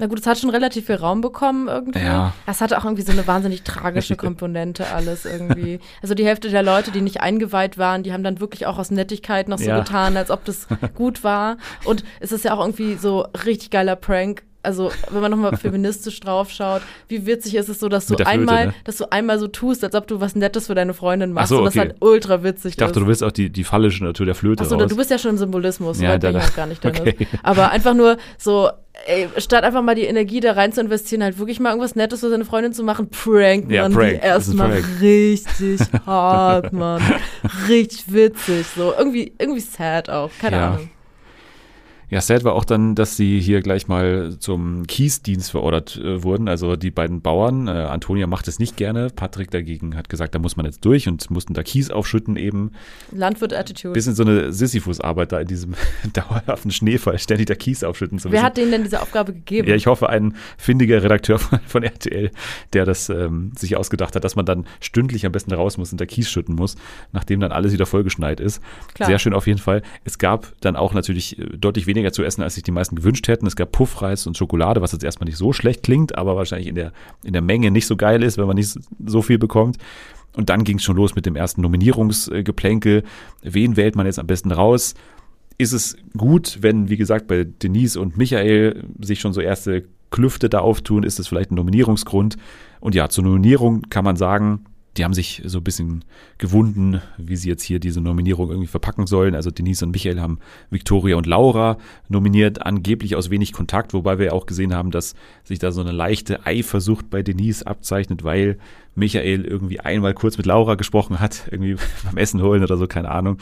Na gut, es hat schon relativ viel Raum bekommen irgendwie. Ja. Es hatte auch irgendwie so eine wahnsinnig tragische [laughs] Komponente alles irgendwie. Also die Hälfte der Leute, die nicht eingeweiht waren, die haben dann wirklich auch aus Nettigkeit noch so Ja. getan, als ob das [laughs] gut war. Und es ist ja auch irgendwie so richtig geiler Prank. Also wenn man nochmal [laughs] feministisch draufschaut, wie witzig ist es so, dass du Flöte, einmal, ne? dass du einmal so tust, als ob du was Nettes für deine Freundin machst so, und das okay. halt ultra witzig Ich dachte, ist. du willst auch die, die phallische Natur der Flöte Achso, raus. du bist ja schon im Symbolismus, Ja, ja, bin da- ich noch gar nicht drin. [laughs] okay. Aber einfach nur so, ey, statt einfach mal die Energie da rein zu investieren, halt wirklich mal irgendwas Nettes für seine Freundin zu machen, prankt Ja, man Prank, die ist erstmal richtig [laughs] hart, Mann. Richtig witzig, so. Irgendwie, irgendwie sad auch, keine Ja. Ahnung. Ja, sad war auch dann, dass sie hier gleich mal zum Kiesdienst verordert äh, wurden. Also die beiden Bauern, äh, Antonia macht es nicht gerne, Patrick dagegen hat gesagt, da muss man jetzt durch und mussten da Kies aufschütten eben. Landwirt-Attitude. Bisschen so eine Sisyphus-Arbeit da in diesem [laughs] dauerhaften Schneefall, ständig da Kies aufschütten zu müssen. Wer hat denen denn diese Aufgabe gegeben? Ja, ich hoffe, ein findiger Redakteur von, von RTL, der das ähm, sich ausgedacht hat, dass man dann stündlich am besten raus muss und da Kies schütten muss, nachdem dann alles wieder vollgeschneit ist. Klar. Sehr schön auf jeden Fall. Es gab dann auch natürlich äh, deutlich weniger zu essen, als sich die meisten gewünscht hätten. Es gab Puffreis und Schokolade, was jetzt erstmal nicht so schlecht klingt, aber wahrscheinlich in der, in der Menge nicht so geil ist, wenn man nicht so viel bekommt. Und dann ging es schon los mit dem ersten Nominierungsgeplänkel. Wen wählt man jetzt am besten raus? ist es gut, wenn, wie gesagt, bei Denise und Michael sich schon so erste Klüfte da auftun, ist es vielleicht ein Nominierungsgrund. Und ja, zur Nominierung kann man sagen, die haben sich so ein bisschen gewunden, wie sie jetzt hier diese Nominierung irgendwie verpacken sollen. Also Denise und Michael haben Victoria und Laura nominiert, angeblich aus wenig Kontakt, wobei wir ja auch gesehen haben, dass sich da so eine leichte Eifersucht bei Denise abzeichnet, weil Michael irgendwie einmal kurz mit Laura gesprochen hat, irgendwie [laughs] beim Essen holen oder so, keine Ahnung.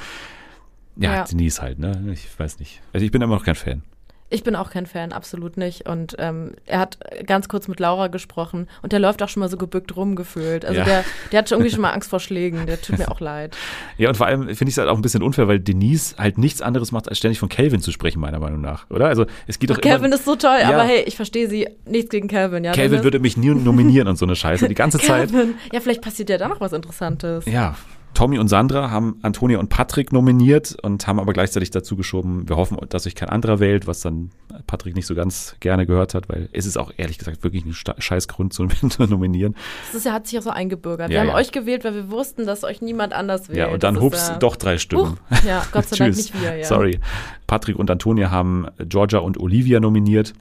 Ja, Ja. Denise halt, ne? Ich weiß nicht. Also ich bin immer noch kein Fan. Ich bin auch kein Fan, absolut nicht. Und ähm, er hat ganz kurz mit Laura gesprochen und der läuft auch schon mal so gebückt rumgefühlt. Also Ja. der, der hat schon irgendwie schon mal [laughs] Angst vor Schlägen. Der tut mir auch leid. Ja, und vor allem finde ich es halt auch ein bisschen unfair, weil Denise halt nichts anderes macht, als ständig von Calvin zu sprechen, meiner Meinung nach, oder? Also es geht doch Calvin ist so toll, Ja. aber hey, ich verstehe sie. Nichts gegen Calvin, ja. Calvin würde mich nie nominieren und so eine Scheiße, die ganze [laughs] Zeit. Calvin. Ja, vielleicht passiert ja da noch was Interessantes. Ja, Tommy und Sandra haben Antonia und Patrick nominiert und haben aber gleichzeitig dazu geschoben, wir hoffen, dass sich kein anderer wählt, was dann Patrick nicht so ganz gerne gehört hat, weil es ist auch ehrlich gesagt wirklich ein scheiß Grund [laughs] zu nominieren. Das ist ja, hat sich auch so eingebürgert. Ja, wir haben ja. euch gewählt, weil wir wussten, dass euch niemand anders wählt. Ja, und dann hups, ja- doch drei Stimmen. Huch, ja, [laughs] Gott sei Dank nicht wir, ja. Sorry. Patrick und Antonia haben Georgia und Olivia nominiert.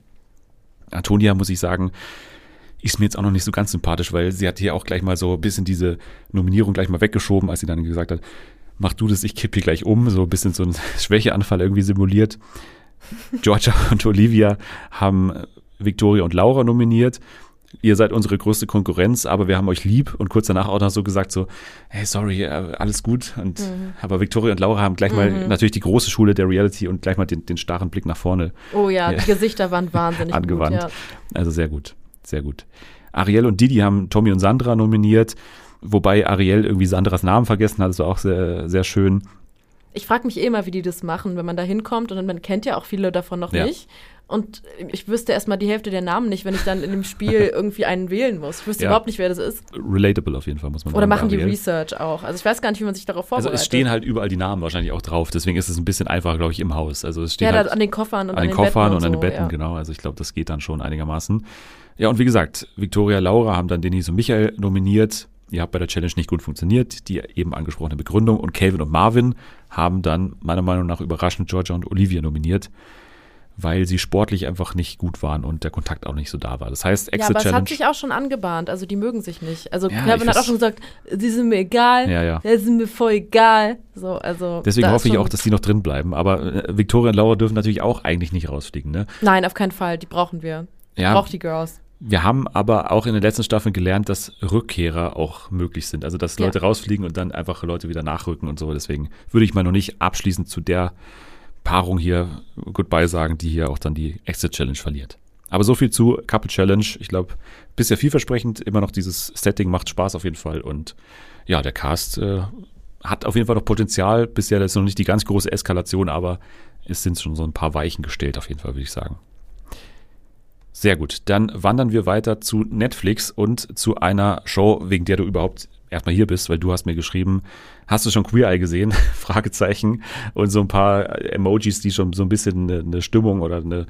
Antonia, muss ich sagen, ist mir jetzt auch noch nicht so ganz sympathisch, weil sie hat hier auch gleich mal so ein bisschen diese Nominierung gleich mal weggeschoben, als sie dann gesagt hat, mach du das, ich kipp hier gleich um, so ein bisschen so ein [laughs] Schwächeanfall irgendwie simuliert. Georgia [laughs] und Olivia haben Victoria und Laura nominiert. Ihr seid unsere größte Konkurrenz, aber wir haben euch lieb und kurz danach auch noch so gesagt so, hey, sorry, äh, alles gut. Und aber Victoria und Laura haben gleich mal natürlich die große Schule der Reality und gleich mal den, den starren Blick nach vorne Oh ja, Ja. die [laughs] Gesichter waren wahnsinnig angewandt. gut. Ja. Also sehr gut, sehr gut. Ariel und Didi haben Tommy und Sandra nominiert, wobei Ariel irgendwie Sandras Namen vergessen hat. Das war auch sehr, sehr schön. Ich frage mich eh immer, wie die das machen, wenn man da hinkommt und man kennt ja auch viele davon noch Ja. nicht. Und ich wüsste erstmal die Hälfte der Namen nicht, wenn ich dann in dem Spiel [laughs] irgendwie einen wählen muss. Ich wüsste Ja. überhaupt nicht, wer das ist. Relatable auf jeden Fall, muss man Oder sagen. bei machen die Ariel. Research auch. Also ich weiß gar nicht, wie man sich darauf Also vorbereitet. es stehen halt überall die Namen wahrscheinlich auch drauf, deswegen ist es ein bisschen einfacher, glaube ich, im Haus. Also es steht ja, halt an den Koffern und an den den Koffern Betten und an den so, Betten, ja. genau. Also ich glaube, das geht dann schon einigermaßen. Ja, und wie gesagt, Victoria, Laura haben dann Denise und Michael nominiert. Ihr habt bei der Challenge nicht gut funktioniert, die eben angesprochene Begründung. Und Calvin und Marvin haben dann meiner Meinung nach überraschend Georgia und Olivia nominiert, weil sie sportlich einfach nicht gut waren und der Kontakt auch nicht so da war. Das heißt, Ja, Exit aber es Challenge. hat sich auch schon angebahnt. Also die mögen sich nicht. Also Ja, Kevin ich hat auch schon gesagt, sie sind mir egal, Ja, ja. die sind mir voll egal. So, also Deswegen hoffe ich auch, dass die noch drin bleiben. Aber äh, Victoria und Laura dürfen natürlich auch eigentlich nicht rausfliegen. Ne? Nein, auf keinen Fall. Die brauchen wir. Ja, Braucht die Girls. Wir haben aber auch in den letzten Staffeln gelernt, dass Rückkehrer auch möglich sind. Also, dass Ja. Leute rausfliegen und dann einfach Leute wieder nachrücken und so. Deswegen würde ich mal noch nicht abschließend zu der Paarung hier Goodbye sagen, die hier auch dann die Exit Challenge verliert. Aber so viel zu Couple Challenge. Ich glaube, bisher vielversprechend. Immer noch dieses Setting macht Spaß auf jeden Fall. Und ja, der Cast äh, hat auf jeden Fall noch Potenzial. Bisher ist noch nicht die ganz große Eskalation, aber es sind schon so ein paar Weichen gestellt, auf jeden Fall, würde ich sagen. Sehr gut. Dann wandern wir weiter zu Netflix und zu einer Show, wegen der du überhaupt erstmal hier bist, weil du hast mir geschrieben, hast du schon Queer Eye gesehen? [laughs] Fragezeichen und so ein paar Emojis, die schon so ein bisschen eine, eine Stimmung oder eine,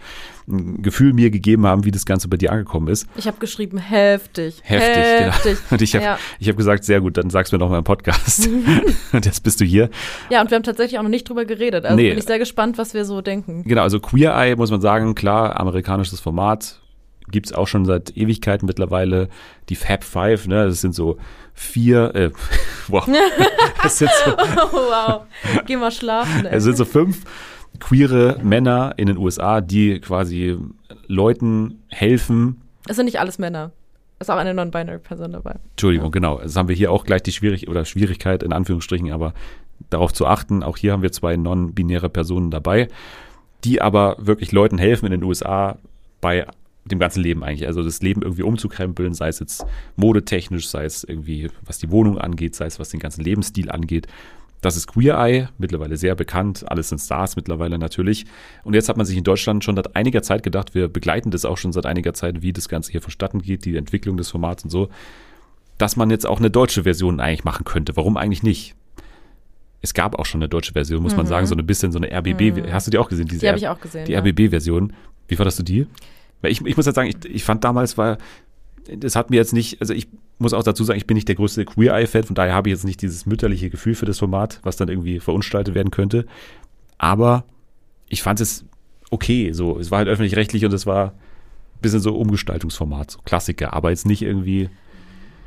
ein Gefühl mir gegeben haben, wie das Ganze bei dir angekommen ist. Ich habe geschrieben, heftig. Heftig, heftig. genau. [laughs] Und ich habe ja. ich hab gesagt, sehr gut, dann sag's mir noch mal im Podcast. [laughs] und jetzt bist du hier. ja, und wir haben tatsächlich auch noch nicht drüber geredet. Also Nee. bin ich sehr gespannt, was wir so denken. Genau, also Queer Eye muss man sagen, klar, amerikanisches Format, gibt's auch schon seit Ewigkeiten mittlerweile. Die Fab Five, ne, das sind so vier, äh, [laughs] wow, [laughs] das sind so, Oh, wow. Geh mal schlafen. Ey. es sind so fünf queere Männer in den USA, die quasi Leuten helfen. Es sind nicht alles Männer. Es ist auch eine Non-Binary-Person dabei. Entschuldigung, genau. Das haben wir hier auch gleich die Schwierig oder Schwierigkeit in Anführungsstrichen, aber darauf zu achten. Auch hier haben wir zwei non-binäre Personen dabei, die aber wirklich Leuten helfen in den USA bei dem ganzen Leben eigentlich. Also das Leben irgendwie umzukrempeln, sei es jetzt modetechnisch, sei es irgendwie, was die Wohnung angeht, sei es was den ganzen Lebensstil angeht. Das ist Queer Eye, mittlerweile sehr bekannt. Alles sind Stars mittlerweile natürlich. Und jetzt hat man sich in Deutschland schon seit einiger Zeit gedacht, wir begleiten das auch schon seit einiger Zeit, wie das Ganze hier vonstatten geht, die Entwicklung des Formats und so, dass man jetzt auch eine deutsche Version eigentlich machen könnte. Warum eigentlich nicht? Es gab auch schon eine deutsche Version, muss man sagen, so ein bisschen so eine RBB. Hast du die auch gesehen? Diese Die habe ich auch gesehen. die ja. RBB-Version. Wie fandest du die? Ich, ich muss jetzt sagen, ich, ich fand damals war, das hat mir jetzt nicht, also ich muss auch dazu sagen, ich bin nicht der größte Queer Eye-Fan, von daher habe ich jetzt nicht dieses mütterliche Gefühl für das Format, was dann irgendwie verunstaltet werden könnte. Aber ich fand es okay, so. Es war halt öffentlich-rechtlich und es war ein bisschen so Umgestaltungsformat, so Klassiker, aber jetzt nicht irgendwie,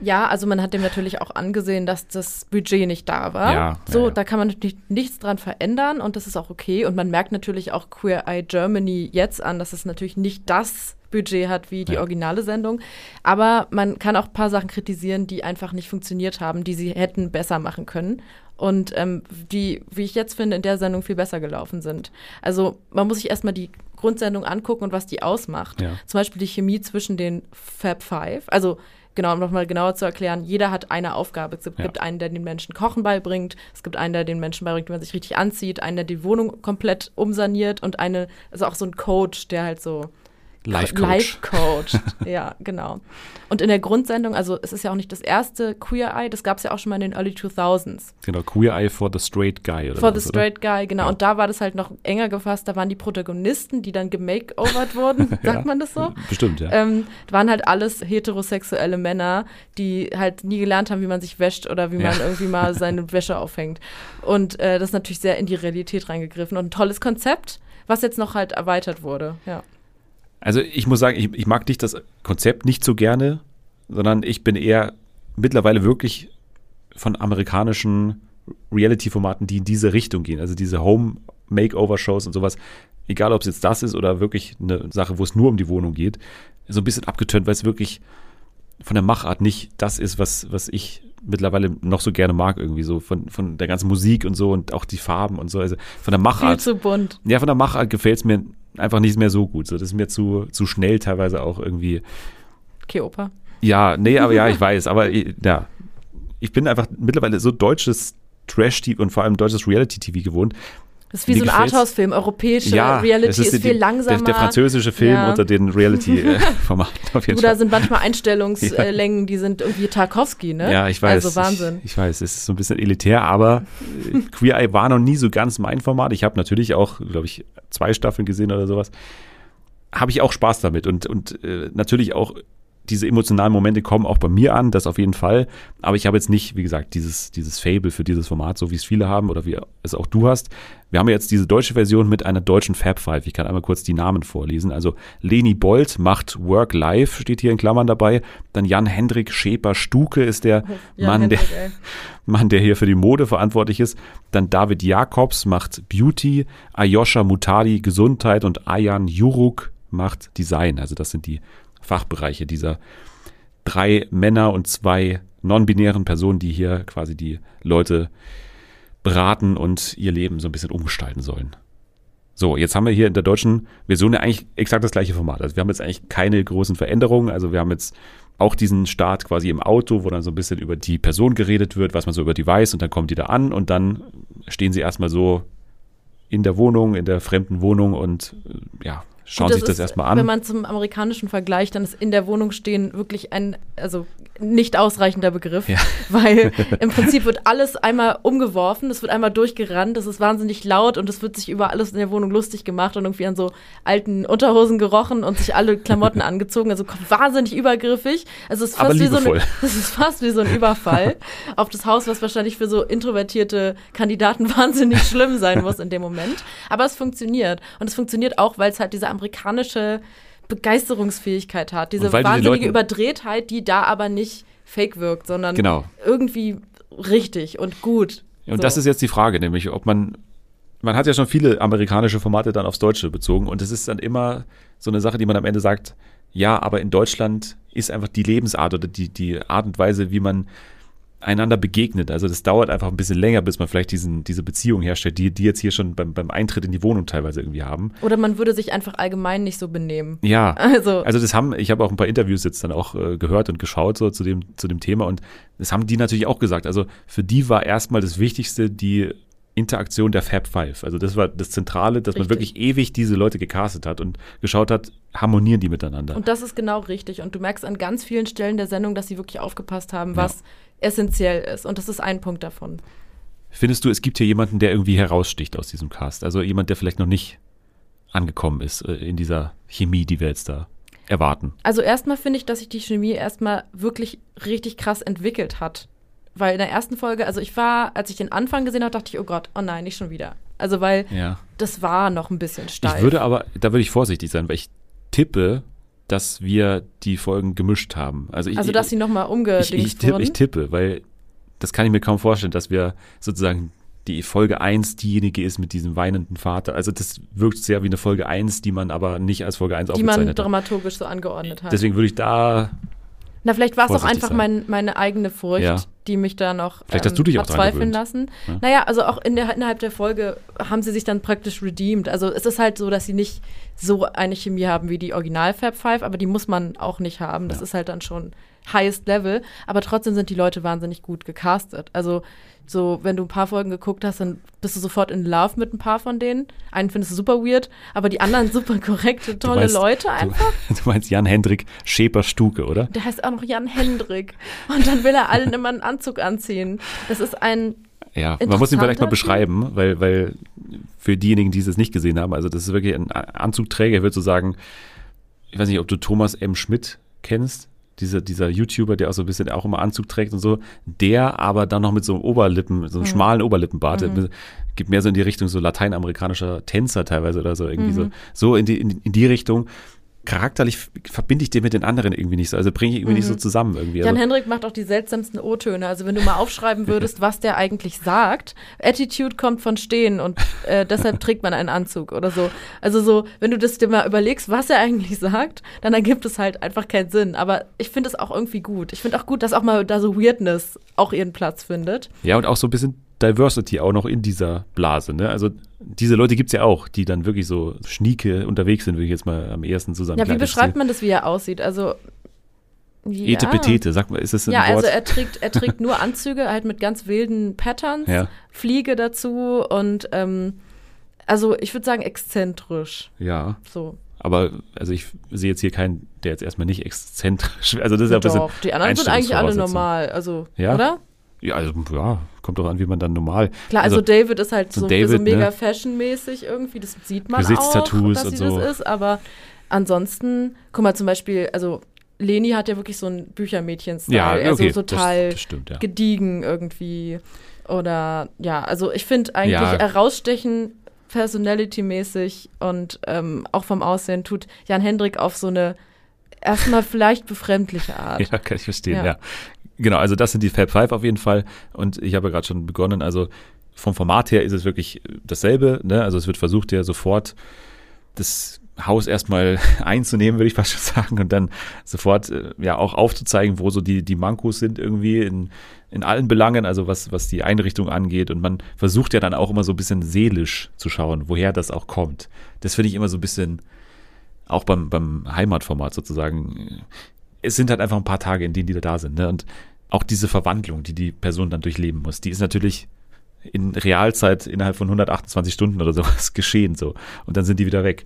Ja, also man hat dem natürlich auch angesehen, dass das Budget nicht da war. Ja, so, ja, ja. da kann man natürlich nichts dran verändern und das ist auch okay. Und man merkt natürlich auch Queer Eye Germany jetzt an, dass es natürlich nicht das Budget hat wie die Ja. originale Sendung. Aber man kann auch ein paar Sachen kritisieren, die einfach nicht funktioniert haben, die sie hätten besser machen können. Und ähm, die, wie ich jetzt finde, in der Sendung viel besser gelaufen sind. Also man muss sich erstmal die Grundsendung angucken und was die ausmacht. Ja. Zum Beispiel die Chemie zwischen den Fab Five. Also genau, um nochmal genauer zu erklären, jeder hat eine Aufgabe. Es gibt, Ja. einen, der den Menschen Kochen beibringt, es gibt einen, der den Menschen beibringt, wie man sich richtig anzieht, einen, der die Wohnung komplett umsaniert und eine, also auch so ein Coach, der halt so Life-Coach. Life coacht. [laughs] ja, genau. Und in der Grundsendung, also es ist ja auch nicht das erste Queer Eye, das gab es ja auch schon mal in den Early 2000s. genau, Queer Eye for the Straight Guy. Oder For was, the oder? Straight Guy, genau. Ja. Und da war das halt noch enger gefasst, da waren die Protagonisten, die dann gemakeovert wurden, [laughs] sagt Ja. man das so? Bestimmt, ja. ähm, waren halt alles heterosexuelle Männer, die halt nie gelernt haben, wie man sich wäscht oder wie Ja. man irgendwie mal [laughs] seine Wäsche aufhängt. Und äh, das ist natürlich sehr in die Realität reingegriffen und ein tolles Konzept, was jetzt noch halt erweitert wurde. Ja. Also ich muss sagen, ich, ich mag nicht das Konzept nicht so gerne, sondern ich bin eher mittlerweile wirklich von amerikanischen Reality-Formaten, die in diese Richtung gehen. Also diese Home-Makeover-Shows und sowas. Egal, ob es jetzt das ist oder wirklich eine Sache, wo es nur um die Wohnung geht. So ein bisschen abgetönt, weil es wirklich von der Machart nicht das ist, was, was ich mittlerweile noch so gerne mag irgendwie so von, von der ganzen Musik und so und auch die Farben und so. Also von der Viel Machart. zu bunt. Ja, von der Machart gefällt es mir einfach nicht mehr so gut. So, das ist mir zu, zu schnell teilweise auch irgendwie. Okay, Opa. Ja, nee, aber ja, [laughs] ich weiß. Aber ich- ja, ich bin einfach mittlerweile so deutsches Trash-TV und vor allem deutsches Reality-TV gewohnt. Das ist wie Mir so ein. Arthouse-Film. Europäische ja, Reality es ist, die- viel langsamer. Der, der französische Film Ja. unter den Reality-Formaten [laughs] auf jeden Du, da Fall. sind manchmal Einstellungslängen, [laughs] die sind irgendwie Tarkovsky, ne? Ja, ich weiß. Also Wahnsinn. Ich, ich weiß, es ist so ein bisschen elitär, aber äh, [laughs] Queer Eye war noch nie so ganz mein Format. Ich habe natürlich auch, glaube ich, zwei Staffeln gesehen oder sowas. Habe ich auch Spaß damit und, und äh, natürlich auch diese emotionalen Momente kommen auch bei mir an, das auf jeden Fall. Aber ich habe jetzt nicht, wie gesagt, dieses, dieses Fable für dieses Format, so wie es viele haben oder wie es auch du hast. Wir haben jetzt diese deutsche Version mit einer deutschen Fab Five. Ich kann einmal kurz die Namen vorlesen. Also Leni Bolt macht Work Life, steht hier in Klammern dabei. Dann Jan-Hendrik Schäper-Stuke ist der [laughs] Ja, Mann, der, Hendrik, ey. [laughs] Mann, der hier für die Mode verantwortlich ist. Dann David Jakobs macht Beauty, Ayosha Mutadi Gesundheit und Ayan Juruk macht Design. Also das sind die Fachbereiche dieser drei Männer und zwei non-binären Personen, die hier quasi die Leute beraten und ihr Leben so ein bisschen umgestalten sollen. So, jetzt haben wir hier in der deutschen Version ja eigentlich exakt das gleiche Format. Also wir haben jetzt eigentlich keine großen Veränderungen. Also wir haben jetzt auch diesen Start quasi im Auto, wo dann so ein bisschen über die Person geredet wird, was man so über die weiß und dann kommt die da an und dann stehen sie erstmal so in der Wohnung, in der fremden Wohnung und äh, ja, schauen Gut, sich das ist, erstmal an. Wenn man zum amerikanischen vergleicht, dann ist in der Wohnung stehen wirklich ein, also nicht ausreichender Begriff, Ja. [laughs] weil im Prinzip wird alles einmal umgeworfen, es wird einmal durchgerannt, es ist wahnsinnig laut und es wird sich über alles in der Wohnung lustig gemacht und irgendwie an so alten Unterhosen gerochen und sich alle Klamotten [laughs] angezogen, also wahnsinnig übergriffig. Also es ist fast wie so eine, [laughs] es ist fast wie so ein Überfall auf das Haus, was wahrscheinlich für so introvertierte Kandidaten wahnsinnig schlimm sein muss in dem Moment. Aber es funktioniert. Und es funktioniert auch, weil es halt diese amerikanische Begeisterungsfähigkeit hat. Diese wahnsinnige Leuten- Überdrehtheit, die da aber nicht fake wirkt, sondern Genau. irgendwie richtig und gut. Und So. das ist jetzt die Frage, nämlich ob man, man hat ja schon viele amerikanische Formate dann aufs Deutsche bezogen und es ist dann immer so eine Sache, die man am Ende sagt, ja, aber in Deutschland ist einfach die Lebensart oder die, die Art und Weise, wie man einander begegnet. Also das dauert einfach ein bisschen länger, bis man vielleicht diesen, diese Beziehung herstellt, die die jetzt hier schon beim, beim Eintritt in die Wohnung teilweise irgendwie haben. Oder man würde sich einfach allgemein nicht so benehmen. Ja, [laughs] Also, also das haben, ich habe auch ein paar Interviews jetzt dann auch äh, gehört und geschaut so zu dem, zu dem Thema und das haben die natürlich auch gesagt. Also für die war erstmal das Wichtigste die Interaktion der Fab Five. Also das war das Zentrale, dass man Richtig. wirklich ewig diese Leute gecastet hat und geschaut hat, harmonieren die miteinander. und das ist genau richtig. Und du merkst an ganz vielen Stellen der Sendung, dass sie wirklich aufgepasst haben, was essentiell ist. Und das ist ein Punkt davon. Findest du, es gibt hier jemanden, der irgendwie heraussticht aus diesem Cast? Also jemand, der vielleicht noch nicht angekommen ist äh, in dieser Chemie, die wir jetzt da erwarten. Also erstmal finde ich, dass sich die Chemie erstmal wirklich richtig krass entwickelt hat. Weil in der ersten Folge, also ich war, als ich den Anfang gesehen habe, dachte ich, oh Gott, oh nein, nicht schon wieder. Also weil Ja. das war noch ein bisschen steif. Ich würde aber, da würde ich vorsichtig sein, weil ich tippe, dass wir die Folgen gemischt haben. Also, ich, also dass sie nochmal ich, umgedingst ich, tippe, wurden. ich tippe, weil das kann ich mir kaum vorstellen, dass wir sozusagen die Folge 1 diejenige ist mit diesem weinenden Vater. Also das wirkt sehr wie eine Folge 1, die man aber nicht als Folge 1 die man aufgezeichnet hat. dramaturgisch so angeordnet hat. Deswegen würde ich da, Na, vielleicht war es auch einfach mein, meine eigene Furcht, Ja. Die mich da noch ähm, Vielleicht hast du dich auch verzweifeln lassen. Ja. Naja, also auch in der, innerhalb der Folge haben sie sich dann praktisch redeemed. Also es ist halt so, dass sie nicht so eine Chemie haben wie die Original Fab Five, aber die muss man auch nicht haben. Das Ja. ist halt dann schon highest level. Aber trotzdem sind die Leute wahnsinnig gut gecastet. Also so, wenn du ein paar Folgen geguckt hast, dann bist du sofort in Love mit ein paar von denen. Einen findest du super weird, aber die anderen super korrekte, tolle meinst- Leute einfach. du, [laughs] du meinst Jan-Hendrik Schäper-Stuke, oder? Der heißt auch noch Jan Hendrik. Und dann will er allen immer einen Anzug anziehen. Das ist ein. Ja, man muss ihn vielleicht mal beschreiben, weil, weil für diejenigen, die es nicht gesehen haben, also das ist wirklich ein Anzugträger, ich würde so sagen, ich weiß nicht, ob du Thomas M. Schmidt kennst, dieser, dieser YouTuber, der auch so ein bisschen auch immer Anzug trägt und so, der aber dann noch mit so einem Oberlippen, so einem schmalen Oberlippenbart, der geht mehr so in die Richtung so lateinamerikanischer Tänzer teilweise oder so, irgendwie so, so in die, in, in die Richtung. Charakterlich verbinde ich den mit den anderen irgendwie nicht so, also bringe ich irgendwie nicht so zusammen irgendwie. Jan Also, Hendrik macht auch die seltsamsten O-Töne. Also wenn du mal aufschreiben [laughs] würdest, was der eigentlich sagt. Attitude kommt von Stehen und äh, deshalb trägt man einen Anzug oder so. Also so, wenn du das dir mal überlegst, was er eigentlich sagt, dann ergibt es halt einfach keinen Sinn. Aber ich finde es auch irgendwie gut. Ich finde auch gut, dass auch mal da so Weirdness auch ihren Platz findet. Ja, und auch so ein bisschen Diversity auch noch in dieser Blase. Ne? Also diese Leute gibt's ja auch, die dann wirklich so schnieke unterwegs sind, würde ich jetzt mal am ersten zusammen. Ja, wie beschreibt man das, wie er aussieht? Also ja. Etepetete, sag mal, ist das ein Ja, Wort? also er trägt, er trägt [laughs] nur Anzüge, halt mit ganz wilden Patterns, Ja. Fliege dazu und ähm, also ich würde sagen exzentrisch. ja, So. aber also ich sehe jetzt hier keinen, der jetzt erstmal nicht exzentrisch, also das ist ja ein bisschen die anderen sind eigentlich alle normal, also, Ja? oder? Ja, also ja, kommt doch an, wie man dann normal. Klar, also, David ist halt so so, so, David, mega ne? fashionmäßig irgendwie, das sieht man auch, Gesichtstattoos dass und sie so. das ist, aber ansonsten, guck mal zum Beispiel, also Leni hat ja wirklich so einen Büchermädchen-Style, ja, okay, also das, total das stimmt, ja. gediegen irgendwie. Oder ja, also ich finde eigentlich Ja. herausstechen, personality-mäßig und ähm, auch vom Aussehen tut Jan Hendrik auf so eine erstmal vielleicht befremdliche Art. [laughs] Ja, kann ich verstehen, ja. Ja. Genau, also das sind die Fab Five auf jeden Fall. Und ich habe ja gerade schon begonnen, also vom Format her ist es wirklich dasselbe. Ne? Also es wird versucht ja sofort das Haus erstmal [laughs] einzunehmen, würde ich fast schon sagen, und dann sofort äh, ja auch aufzuzeigen, wo so die, die Mankos sind irgendwie in, in allen Belangen, also was, was die Einrichtung angeht. Und man versucht ja dann auch immer so ein bisschen seelisch zu schauen, woher das auch kommt. Das finde ich immer so ein bisschen, auch beim, beim Heimatformat sozusagen, es sind halt einfach ein paar Tage, in denen die da, sind. Ne? Und auch diese Verwandlung, die die Person dann durchleben muss, die ist natürlich in Realzeit innerhalb von 128 Stunden oder sowas [laughs] geschehen so. Und dann sind die wieder weg.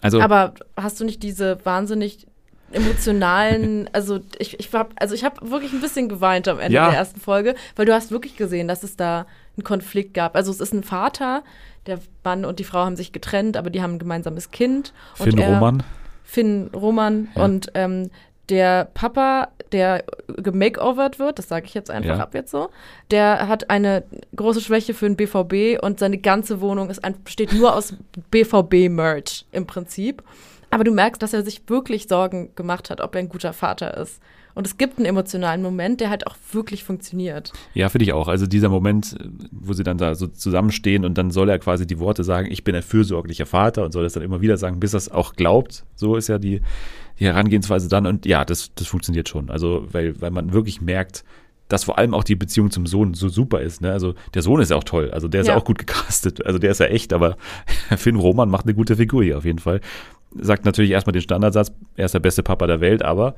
Also Aber hast du nicht diese wahnsinnig emotionalen, [laughs] also ich, ich hab, also ich habe wirklich ein bisschen geweint am Ende Ja. der ersten Folge, weil du hast wirklich gesehen, dass es da einen Konflikt gab. Also es ist ein Vater, der Mann und die Frau haben sich getrennt, aber die haben ein gemeinsames Kind. Finn und er, Roman, Finn Roman Ja. und ähm, der Papa, der gemakeovert wird, das sage ich jetzt einfach Ja. ab jetzt so, der hat eine große Schwäche für den BVB und seine ganze Wohnung ist ein, besteht nur aus BVB-Merch im Prinzip. Aber du merkst, dass er sich wirklich Sorgen gemacht hat, ob er ein guter Vater ist. Und es gibt einen emotionalen Moment, der halt auch wirklich funktioniert. Ja, finde ich auch. Also dieser Moment, wo sie dann da so zusammenstehen und dann soll er quasi die Worte sagen, ich bin ein fürsorglicher Vater und soll das dann immer wieder sagen, bis er es auch glaubt. So ist ja die, die Herangehensweise dann. Und ja, das, das funktioniert schon. Also, weil, weil man wirklich merkt, dass vor allem auch die Beziehung zum Sohn so super ist. Ne? Also der Sohn ist ja auch toll. Also der ist ja. Ja. auch gut gecastet. Also der ist ja echt, aber [laughs] Finn Roman macht eine gute Figur hier auf jeden Fall. Sagt natürlich erstmal den Standardsatz, er ist der beste Papa der Welt, aber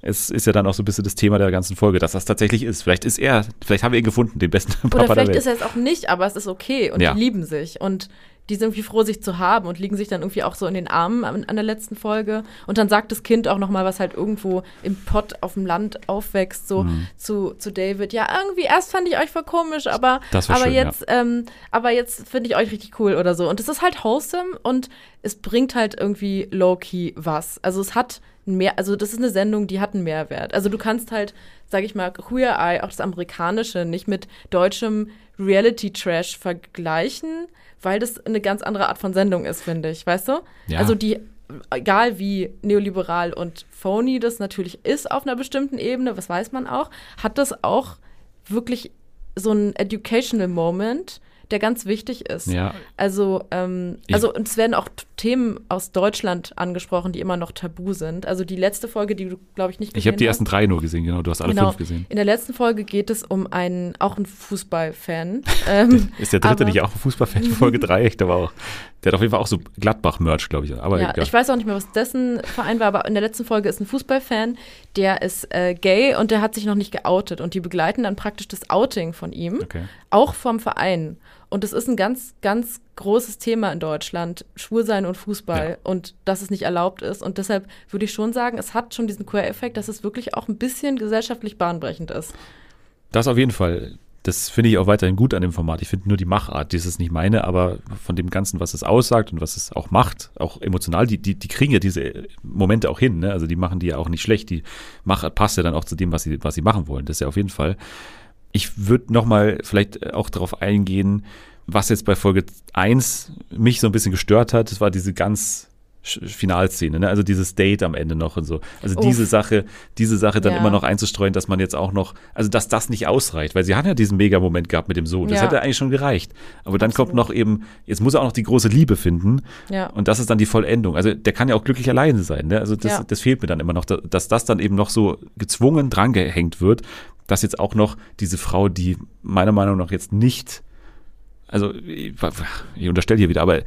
es ist ja dann auch so ein bisschen das Thema der ganzen Folge, dass das tatsächlich ist. Vielleicht ist er, vielleicht haben wir ihn gefunden, den besten [laughs] Papa Oder der vielleicht Welt. ist er es auch nicht, aber es ist okay und Ja. die lieben sich und die sind irgendwie froh, sich zu haben und liegen sich dann irgendwie auch so in den Armen an, an der letzten Folge. Und dann sagt das Kind auch nochmal, was halt irgendwo im Pott auf dem Land aufwächst, so Mhm. zu, zu David. Ja, irgendwie erst fand ich euch voll komisch, aber, aber schön, ja. jetzt, ähm, aber jetzt finde ich euch richtig cool oder so. Und es ist halt wholesome und es bringt halt irgendwie low-key was. Also es hat mehr, also das ist eine Sendung, die hat einen Mehrwert. Also du kannst halt, sag ich mal, Queer Eye, auch das amerikanische, nicht mit deutschem Reality-Trash vergleichen, weil das eine ganz andere Art von Sendung ist, finde ich, weißt du? Ja. Also die, egal wie neoliberal und phony das natürlich ist auf einer bestimmten Ebene, was weiß man auch, hat das auch wirklich so einen educational Moment, der ganz wichtig ist. Ja. Also, ähm, also und es werden auch Themen aus Deutschland angesprochen, die immer noch tabu sind. Also die letzte Folge, die du, glaube ich, nicht Ich habe die hast. ersten drei nur gesehen, genau. Du hast alle Genau. fünf gesehen. In der letzten Folge geht es um einen, auch einen Fußballfan. [laughs] ähm, Ist der dritte aber- nicht auch ein Fußballfan? [laughs] Folge drei, ich glaube auch. Der hat auf jeden Fall auch so Gladbach-Merch, glaube ich. Aber ja, egal. ich weiß auch nicht mehr, was dessen Verein war, aber in der letzten Folge ist ein Fußballfan, der ist äh, gay und der hat sich noch nicht geoutet und die begleiten dann praktisch das Outing von ihm, Okay. auch vom Verein. Und es ist ein ganz, ganz großes Thema in Deutschland, Schwulsein und Fußball Ja. und dass es nicht erlaubt ist. Und deshalb würde ich schon sagen, es hat schon diesen Queer-Effekt, dass es wirklich auch ein bisschen gesellschaftlich bahnbrechend ist. Das auf jeden Fall. Das finde ich auch weiterhin gut an dem Format. Ich finde nur die Machart, das ist nicht meine, aber von dem Ganzen, was es aussagt und was es auch macht, auch emotional, die, die, die kriegen ja diese Momente auch hin. Ne? Also die machen die ja auch nicht schlecht. Die Machart passt ja dann auch zu dem, was sie, was sie machen wollen. Das ist ja auf jeden Fall. Ich würde nochmal vielleicht auch darauf eingehen, was jetzt bei Folge 1 mich so ein bisschen gestört hat. Das war diese ganz Finalszene, ne? also dieses Date am Ende noch und so. Also Uff. diese Sache, diese Sache dann Ja. immer noch einzustreuen, dass man jetzt auch noch, also dass das nicht ausreicht, weil sie haben ja diesen Mega-Moment gehabt mit dem Sohn. Das Ja. hätte eigentlich schon gereicht. Aber dann kommt noch eben, jetzt muss er auch noch die große Liebe finden Ja. und das ist dann die Vollendung. Also der kann ja auch glücklich alleine sein. Ne? Also das, das fehlt mir dann immer noch, da- dass das dann eben noch so gezwungen drangehängt wird, dass jetzt auch noch diese Frau, die meiner Meinung nach jetzt nicht, also ich, ich unterstelle hier wieder, aber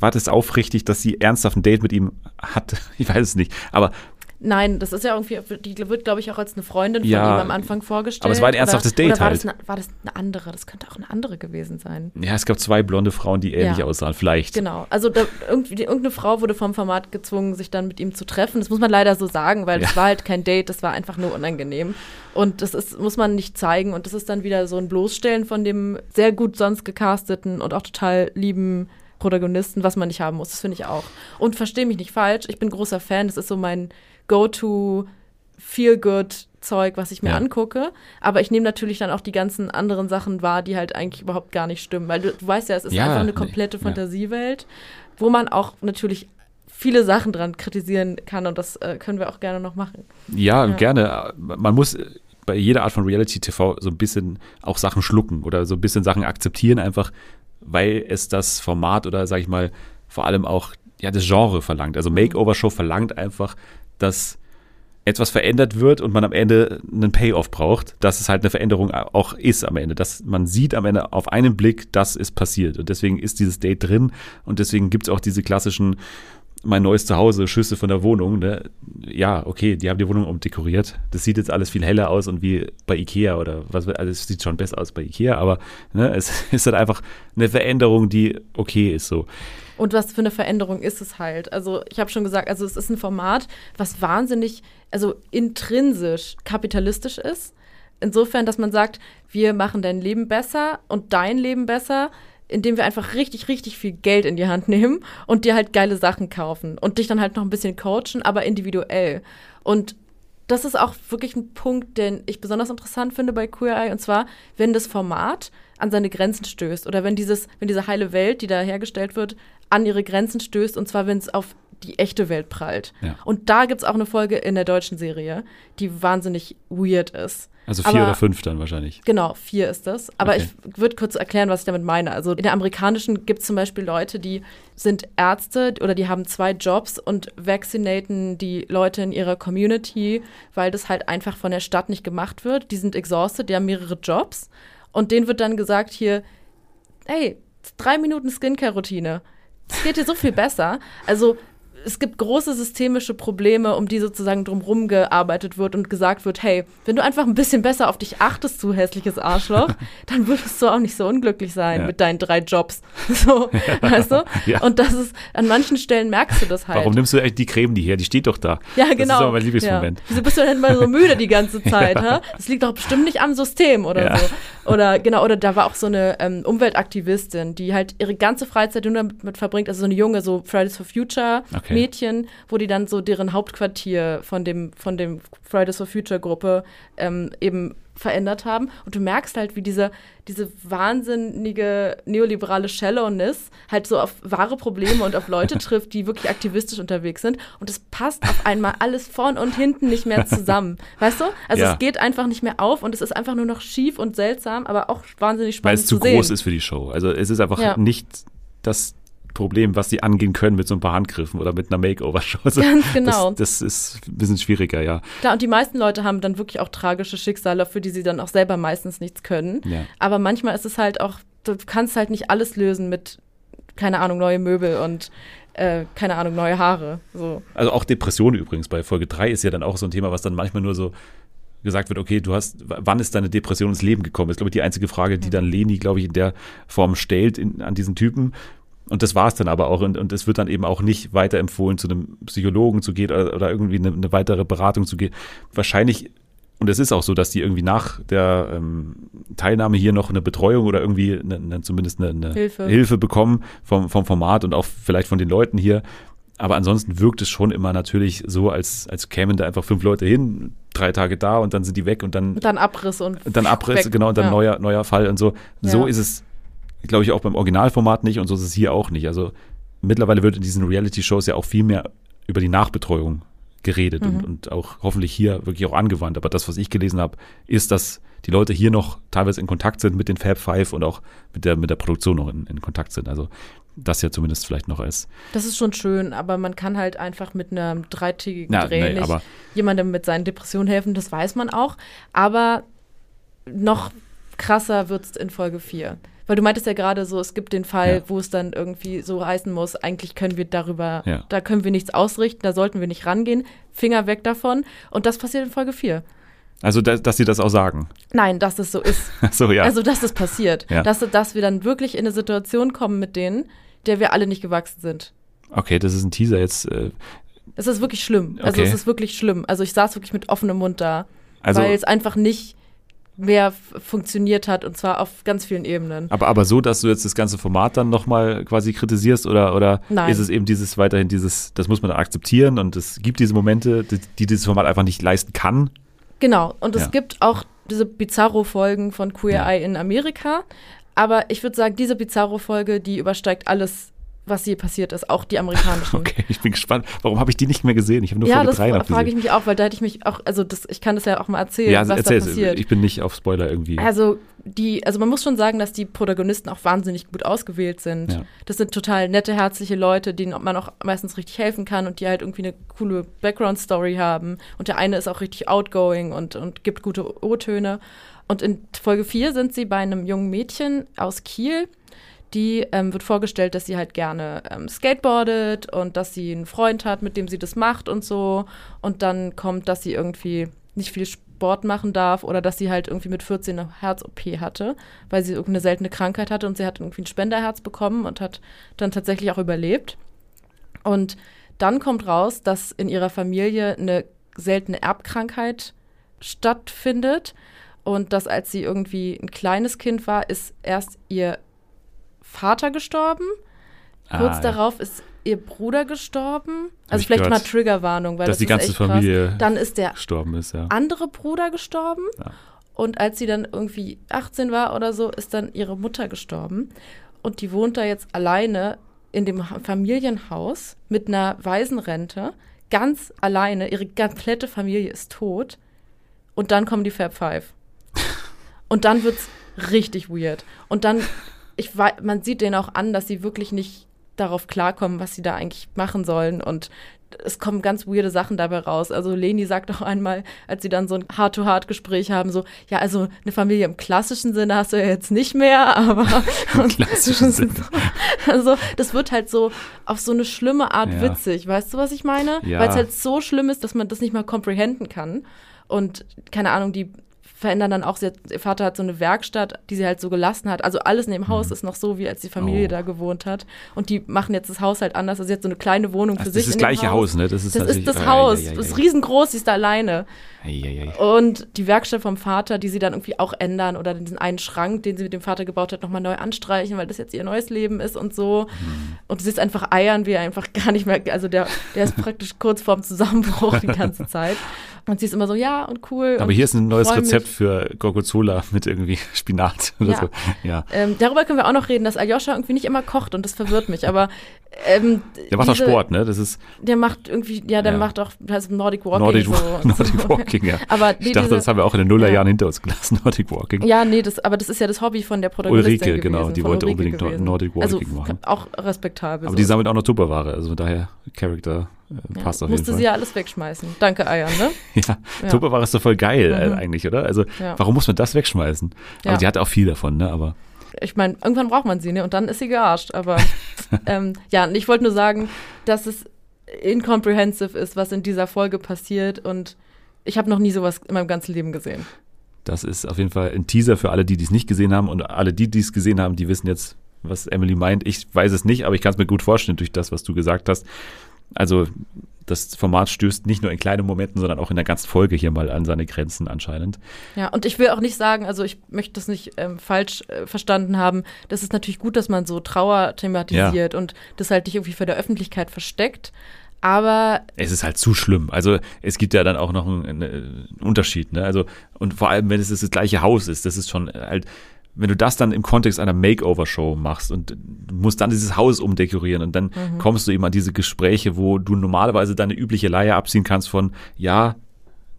war das aufrichtig, dass sie ernsthaft ein Date mit ihm hat? [laughs] Ich weiß es nicht. Aber Nein, das ist ja irgendwie, die wird, glaube ich, auch als eine Freundin von Ja, ihm am Anfang vorgestellt. aber es war ein ernsthaftes Date oder war halt. Das eine, war das eine andere? Das könnte auch eine andere gewesen sein. ja, es gab zwei blonde Frauen, die ähnlich Ja. aussahen. Vielleicht. Genau. Also da, irgendwie, irgendeine Frau wurde vom Format gezwungen, sich dann mit ihm zu treffen. Das muss man leider so sagen, weil Ja. das war halt kein Date, das war einfach nur unangenehm. Und das ist, muss man nicht zeigen. Und das ist dann wieder so ein Bloßstellen von dem sehr gut sonst gecasteten und auch total lieben Protagonisten, was man nicht haben muss. Das finde ich auch. Und verstehe mich nicht falsch, ich bin großer Fan. Das ist so mein Go-To Feel-Good-Zeug, was ich mir Ja. angucke. Aber ich nehme natürlich dann auch die ganzen anderen Sachen wahr, die halt eigentlich überhaupt gar nicht stimmen. Weil du, du weißt ja, es ist Ja, einfach eine nee, komplette ja. Fantasiewelt, wo man auch natürlich viele Sachen dran kritisieren kann und das äh, können wir auch gerne noch machen. Ja, Ja. gerne. Man muss bei jeder Art von Reality-TV so ein bisschen auch Sachen schlucken oder so ein bisschen Sachen akzeptieren, einfach weil es das Format oder sag ich mal vor allem auch ja das Genre verlangt. Also Makeover-Show verlangt einfach, dass etwas verändert wird und man am Ende einen Payoff braucht, dass es halt eine Veränderung auch ist am Ende, dass man sieht am Ende auf einen Blick, das ist passiert und deswegen ist dieses Date drin und deswegen gibt es auch diese klassischen mein neues Zuhause, Schüsse von der Wohnung, ne? ja, okay, die haben die Wohnung umdekoriert. Das sieht jetzt alles viel heller aus und wie bei Ikea oder was, also es sieht schon besser aus bei Ikea, aber ne, [laughs] es ist halt einfach eine Veränderung, die okay ist so. Und was für eine Veränderung ist es halt? Also, ich habe schon gesagt, also es ist ein Format, was wahnsinnig, also intrinsisch kapitalistisch ist. Insofern, dass man sagt, wir machen dein Leben besser und dein Leben besser, indem wir einfach richtig, richtig viel Geld in die Hand nehmen und dir halt geile Sachen kaufen und dich dann halt noch ein bisschen coachen, aber individuell. Und das ist auch wirklich ein Punkt, den ich besonders interessant finde bei Queer Eye, und zwar, wenn das Format an seine Grenzen stößt oder wenn dieses, wenn diese heile Welt, die da hergestellt wird, an ihre Grenzen stößt, und zwar, wenn es auf die echte Welt prallt. Ja. Und da gibt es auch eine Folge in der deutschen Serie, die wahnsinnig weird ist. Also vier Aber- oder fünf dann wahrscheinlich. Genau, vier ist das. Aber Okay. ich würde kurz erklären, was ich damit meine. Also in der amerikanischen gibt es zum Beispiel Leute, die sind Ärzte oder die haben zwei Jobs und vaccinaten die Leute in ihrer Community, weil das halt einfach von der Stadt nicht gemacht wird. Die sind exhausted, die haben mehrere Jobs. Und denen wird dann gesagt hier, hey, drei Minuten Skincare-Routine. Es geht dir so viel [laughs] besser. Also es gibt große systemische Probleme, um die sozusagen drumherum gearbeitet wird und gesagt wird, hey, wenn du einfach ein bisschen besser auf dich achtest, du hässliches Arschloch, [laughs] dann würdest du auch nicht so unglücklich sein Ja. mit deinen drei Jobs. [laughs] So, weißt du? [laughs] Ja. Und das ist, an manchen Stellen merkst du das halt. Warum nimmst du eigentlich die Creme die her? Die steht doch da. Ja, Das genau. ist aber mein Lieblingsmoment. Ja. Wieso bist du denn mal so müde die ganze Zeit? hä? Das liegt doch bestimmt nicht am System oder Ja. so. Oder genau, oder da war auch so eine ähm, Umweltaktivistin, die halt ihre ganze Freizeit nur damit verbringt, also so eine junge, so Fridays for Future Okay. Mädchen, wo die dann so deren Hauptquartier von dem, von dem Fridays for Future Gruppe ähm, eben verändert haben. Und du merkst halt, wie diese, diese wahnsinnige neoliberale Shallowness halt so auf wahre Probleme und auf Leute [laughs] trifft, die wirklich aktivistisch unterwegs sind. Und es passt auf einmal alles vorn und hinten nicht mehr zusammen. [laughs] Weißt du? Also Ja. es geht einfach nicht mehr auf und es ist einfach nur noch schief und seltsam, aber auch wahnsinnig Weil spannend es zu sehen. groß ist für die Show. Also es ist einfach Ja. nicht das Problem, was sie angehen können mit so ein paar Handgriffen oder mit einer Makeover-Show. Ganz genau. Das, das ist ein bisschen schwieriger, ja. Klar, und die meisten Leute haben dann wirklich auch tragische Schicksale, für die sie dann auch selber meistens nichts können. Ja. Aber manchmal ist es halt auch, du kannst halt nicht alles lösen mit, keine Ahnung, neue Möbel und äh, keine Ahnung, neue Haare. So. Also auch Depressionen übrigens bei Folge 3 ist ja dann auch so ein Thema, was dann manchmal nur so gesagt wird, okay, du hast, wann ist deine Depression ins Leben gekommen? ist, glaube ich, die einzige Frage, die dann Leni, glaube ich, in der Form stellt in, an diesen Typen. Und das war es dann aber auch. Und, und es wird dann eben auch nicht weiterempfohlen, zu einem Psychologen zu gehen oder, oder irgendwie eine, eine weitere Beratung zu gehen. Wahrscheinlich, und es ist auch so, dass die irgendwie nach der ähm, Teilnahme hier noch eine Betreuung oder irgendwie eine, eine, zumindest eine, eine Hilfe. Hilfe bekommen vom, vom Format und auch vielleicht von den Leuten hier. Aber ansonsten wirkt es schon immer natürlich so, als, als kämen da einfach fünf Leute hin, drei Tage da und dann sind die weg und dann, Und dann Abriss und dann Abriss, weg. genau, und dann Ja. neuer, neuer Fall und so. So Ja. ist es, glaube ich, auch beim Originalformat nicht und so ist es hier auch nicht. Also mittlerweile wird in diesen Reality-Shows ja auch viel mehr über die Nachbetreuung geredet Mhm. und, und auch hoffentlich hier wirklich auch angewandt. Aber das, was ich gelesen habe, ist, dass die Leute hier noch teilweise in Kontakt sind mit den Fab Five und auch mit der, mit der Produktion noch in, in Kontakt sind. Also das ja zumindest vielleicht noch als Das ist schon schön, aber man kann halt einfach mit einem dreitägigen Na, Dreh nee, nicht jemandem mit seinen Depressionen helfen, das weiß man auch. Aber noch krasser wird es in Folge 4. Weil du meintest ja gerade so, es gibt den Fall, Ja. wo es dann irgendwie so heißen muss, eigentlich können wir darüber, Ja. da können wir nichts ausrichten, da sollten wir nicht rangehen, Finger weg davon. Und das passiert in Folge 4. Also, dass, dass sie das auch sagen. Nein, dass es so ist. [laughs] so, ja. Also, dass das passiert. Ja. Dass, dass wir dann wirklich in eine Situation kommen mit denen, der wir alle nicht gewachsen sind. okay, das ist ein Teaser jetzt. Äh, Es ist wirklich schlimm. Also Okay. es ist wirklich schlimm. Also ich saß wirklich mit offenem Mund da, also, weil es einfach nicht mehr funktioniert hat und zwar auf ganz vielen Ebenen. aber, aber so, dass du jetzt das ganze Format dann nochmal quasi kritisierst oder, oder Nein. ist es eben dieses weiterhin dieses, das muss man dann akzeptieren und es gibt diese Momente, die, die dieses Format einfach nicht leisten kann. Genau. Und es Ja. gibt auch diese Bizarro-Folgen von Queer Ja. Eye in Amerika. Aber ich würde sagen, diese Bizarro-Folge, die übersteigt alles, was je passiert ist, auch die amerikanischen. [laughs] Okay, ich bin gespannt. Warum habe ich die nicht mehr gesehen? Ich habe nur ja, Folge das 3 noch frage ich mich auch, weil da hätte ich mich auch, also das, ich kann das ja auch mal erzählen, Ja, was da erzähl passiert. Ich bin nicht auf Spoiler irgendwie. Also die, also man muss schon sagen, dass die Protagonisten auch wahnsinnig gut ausgewählt sind. Ja. Das sind total nette, herzliche Leute, denen man auch meistens richtig helfen kann und die halt irgendwie eine coole Background-Story haben. Und der eine ist auch richtig outgoing und, und gibt gute O-Töne. Und in Folge 4 sind sie bei einem jungen Mädchen aus Kiel, die ähm, wird vorgestellt, dass sie halt gerne ähm, skateboardet und dass sie einen Freund hat, mit dem sie das macht und so. Und dann kommt, dass sie irgendwie nicht viel Sport machen darf oder dass sie halt irgendwie mit 14 eine Herz-OP hatte, weil sie irgendeine seltene Krankheit hatte und sie hat irgendwie ein Spenderherz bekommen und hat dann tatsächlich auch überlebt. Und dann kommt raus, dass in ihrer Familie eine seltene Erbkrankheit stattfindet und dass als sie irgendwie ein kleines Kind war, ist erst ihr Vater gestorben. Kurz Ah, ja. darauf ist ihr Bruder gestorben. Also ich vielleicht gehört. mal Triggerwarnung, weil Dass das die ganze echt krass. Familie Dann ist der gestorben ist, ja. andere Bruder gestorben. Ja. Und als sie dann irgendwie 18 war oder so, ist dann ihre Mutter gestorben. Und die wohnt da jetzt alleine in dem Ha- Familienhaus mit einer Waisenrente, ganz alleine. Ihre komplette Familie ist tot. Und dann kommen die Fab Five. [laughs] Und dann wird's richtig weird. Und dann, ich wei- man sieht denen auch an, dass sie wirklich nicht darauf klarkommen, was sie da eigentlich machen sollen. Und es kommen ganz weirde Sachen dabei raus. Also Leni sagt auch einmal, als sie dann so ein Heart-to-Heart-Gespräch haben, so, ja, also eine Familie im klassischen Sinne hast du ja jetzt nicht mehr, [laughs] aber Im klassischen Sinne. also das wird halt so auf so eine schlimme Art Ja. witzig. Weißt du, was ich meine? Ja. Weil es halt so schlimm ist, dass man das nicht mal comprehenden kann. Und keine Ahnung, die verändern dann auch, sie hat, ihr Vater hat so eine Werkstatt, die sie halt so gelassen hat. Also alles in dem Haus ist noch so, wie als die Familie Mhm. Oh. da gewohnt hat. Und die machen jetzt das Haus halt anders. Also sie hat so eine kleine Wohnung für Also sich das ist das gleiche Haus, ne? Das ist, Das ist das Haus. Das ist riesengroß, sie ist da alleine. Ei, ei, ei. Und die Werkstatt vom Vater, die sie dann irgendwie auch ändern oder diesen einen Schrank, den sie mit dem Vater gebaut hat, nochmal neu anstreichen, weil das jetzt ihr neues Leben ist und so. Mhm. Und sie ist einfach eiern, wie er einfach [laughs] gar nicht mehr, also der, der ist praktisch kurz vorm Zusammenbruch die [laughs] ganze Zeit. Und sie ist immer so, ja und cool. Aber und hier ist ein neues mich. Rezept für Gorgonzola [laughs] mit irgendwie Spinat oder Ja. so. Ja. Ähm, darüber können wir auch noch reden, dass Aljoscha irgendwie nicht immer kocht und das verwirrt mich. Aber ähm, Der macht auch Sport, ne? Das ist Der macht irgendwie, ja, der Ja. macht auch das Nordic Walking. Nordic, so, Nordic so. Walking, ja. [laughs] Aber nee, ich dachte, diese- das haben wir auch in den Nullerjahren hinter uns gelassen, [laughs] Nordic Walking. Ja, nee, das, aber das ist ja das Hobby von der Protagonistin Ulrike, gewesen, genau, die wollte Ulrike unbedingt gewesen. Nordic Walking also, machen. Auch respektabel. Aber so. die sammelt auch noch Tupperware, also daher Charakter äh, ja, passt auf jeden Musste Fall. sie ja alles wegschmeißen. Danke, Eier, ne? [laughs] Ja, Ja. Tupperware ist doch voll geil äh, Mhm. eigentlich, oder? Also Ja. warum muss man das wegschmeißen? Ja. Aber die hat auch viel davon, ne? Aber Ich meine, irgendwann braucht man sie, ne? Und dann ist sie gearscht. Aber [laughs] ähm, ja, und ich wollte nur sagen, dass es incomprehensive ist, was in dieser Folge passiert. Und ich habe noch nie sowas in meinem ganzen Leben gesehen. das ist auf jeden Fall ein Teaser für alle, die dies nicht gesehen haben und alle, die dies gesehen haben, die wissen jetzt, was Emily meint. Ich weiß es nicht, aber ich kann es mir gut vorstellen durch das, was du gesagt hast. Also das Format stößt nicht nur in kleinen Momenten, sondern auch in der ganzen Folge hier mal an seine Grenzen anscheinend. Ja, und ich will auch nicht sagen, also ich möchte das nicht ähm, falsch äh, verstanden haben. Das ist natürlich gut, dass man so Trauer thematisiert und das halt nicht irgendwie vor der Öffentlichkeit versteckt. Aber Es ist halt zu schlimm. Also es gibt ja dann auch noch einen, einen Unterschied. Ne? Also und vor allem, wenn es das gleiche Haus ist, das ist schon halt, wenn du das dann im Kontext einer Makeover-Show machst und musst dann dieses Haus umdekorieren und dann Mhm. kommst du eben an diese Gespräche, wo du normalerweise deine übliche Leier abziehen kannst von, ja,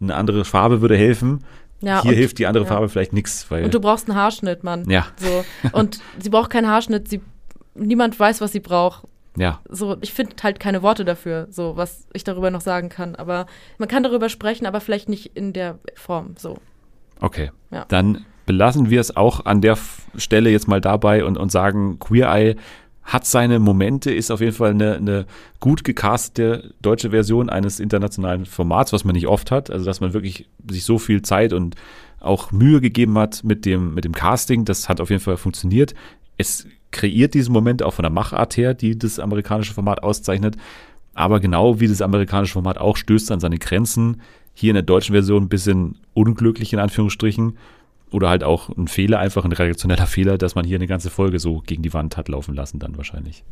eine andere Farbe würde helfen. ja, Hier und, hilft die andere ja. Farbe vielleicht nichts, und du brauchst einen Haarschnitt, Mann. ja, So. Und [laughs] sie braucht keinen Haarschnitt, sie, niemand weiß, was sie braucht. ja, So, ich finde halt keine Worte dafür, so was ich darüber noch sagen kann. Aber man kann darüber sprechen, aber vielleicht nicht in der Form. So. okay. Ja. Dann belassen wir es auch an der Stelle jetzt mal dabei und, und sagen, Queer Eye hat seine Momente, ist auf jeden Fall eine, eine gut gecastete deutsche Version eines internationalen Formats, was man nicht oft hat. Also, dass man wirklich sich so viel Zeit und auch Mühe gegeben hat mit dem, mit dem Casting. Das hat auf jeden Fall funktioniert. Es kreiert diesen Moment auch von der Machart her, die das amerikanische Format auszeichnet. Aber genau wie das amerikanische Format auch stößt an seine Grenzen. Hier in der deutschen Version ein bisschen unglücklich in Anführungsstrichen. Oder halt auch ein Fehler, einfach ein redaktioneller Fehler, dass man hier eine ganze Folge so gegen die Wand hat laufen lassen, dann wahrscheinlich.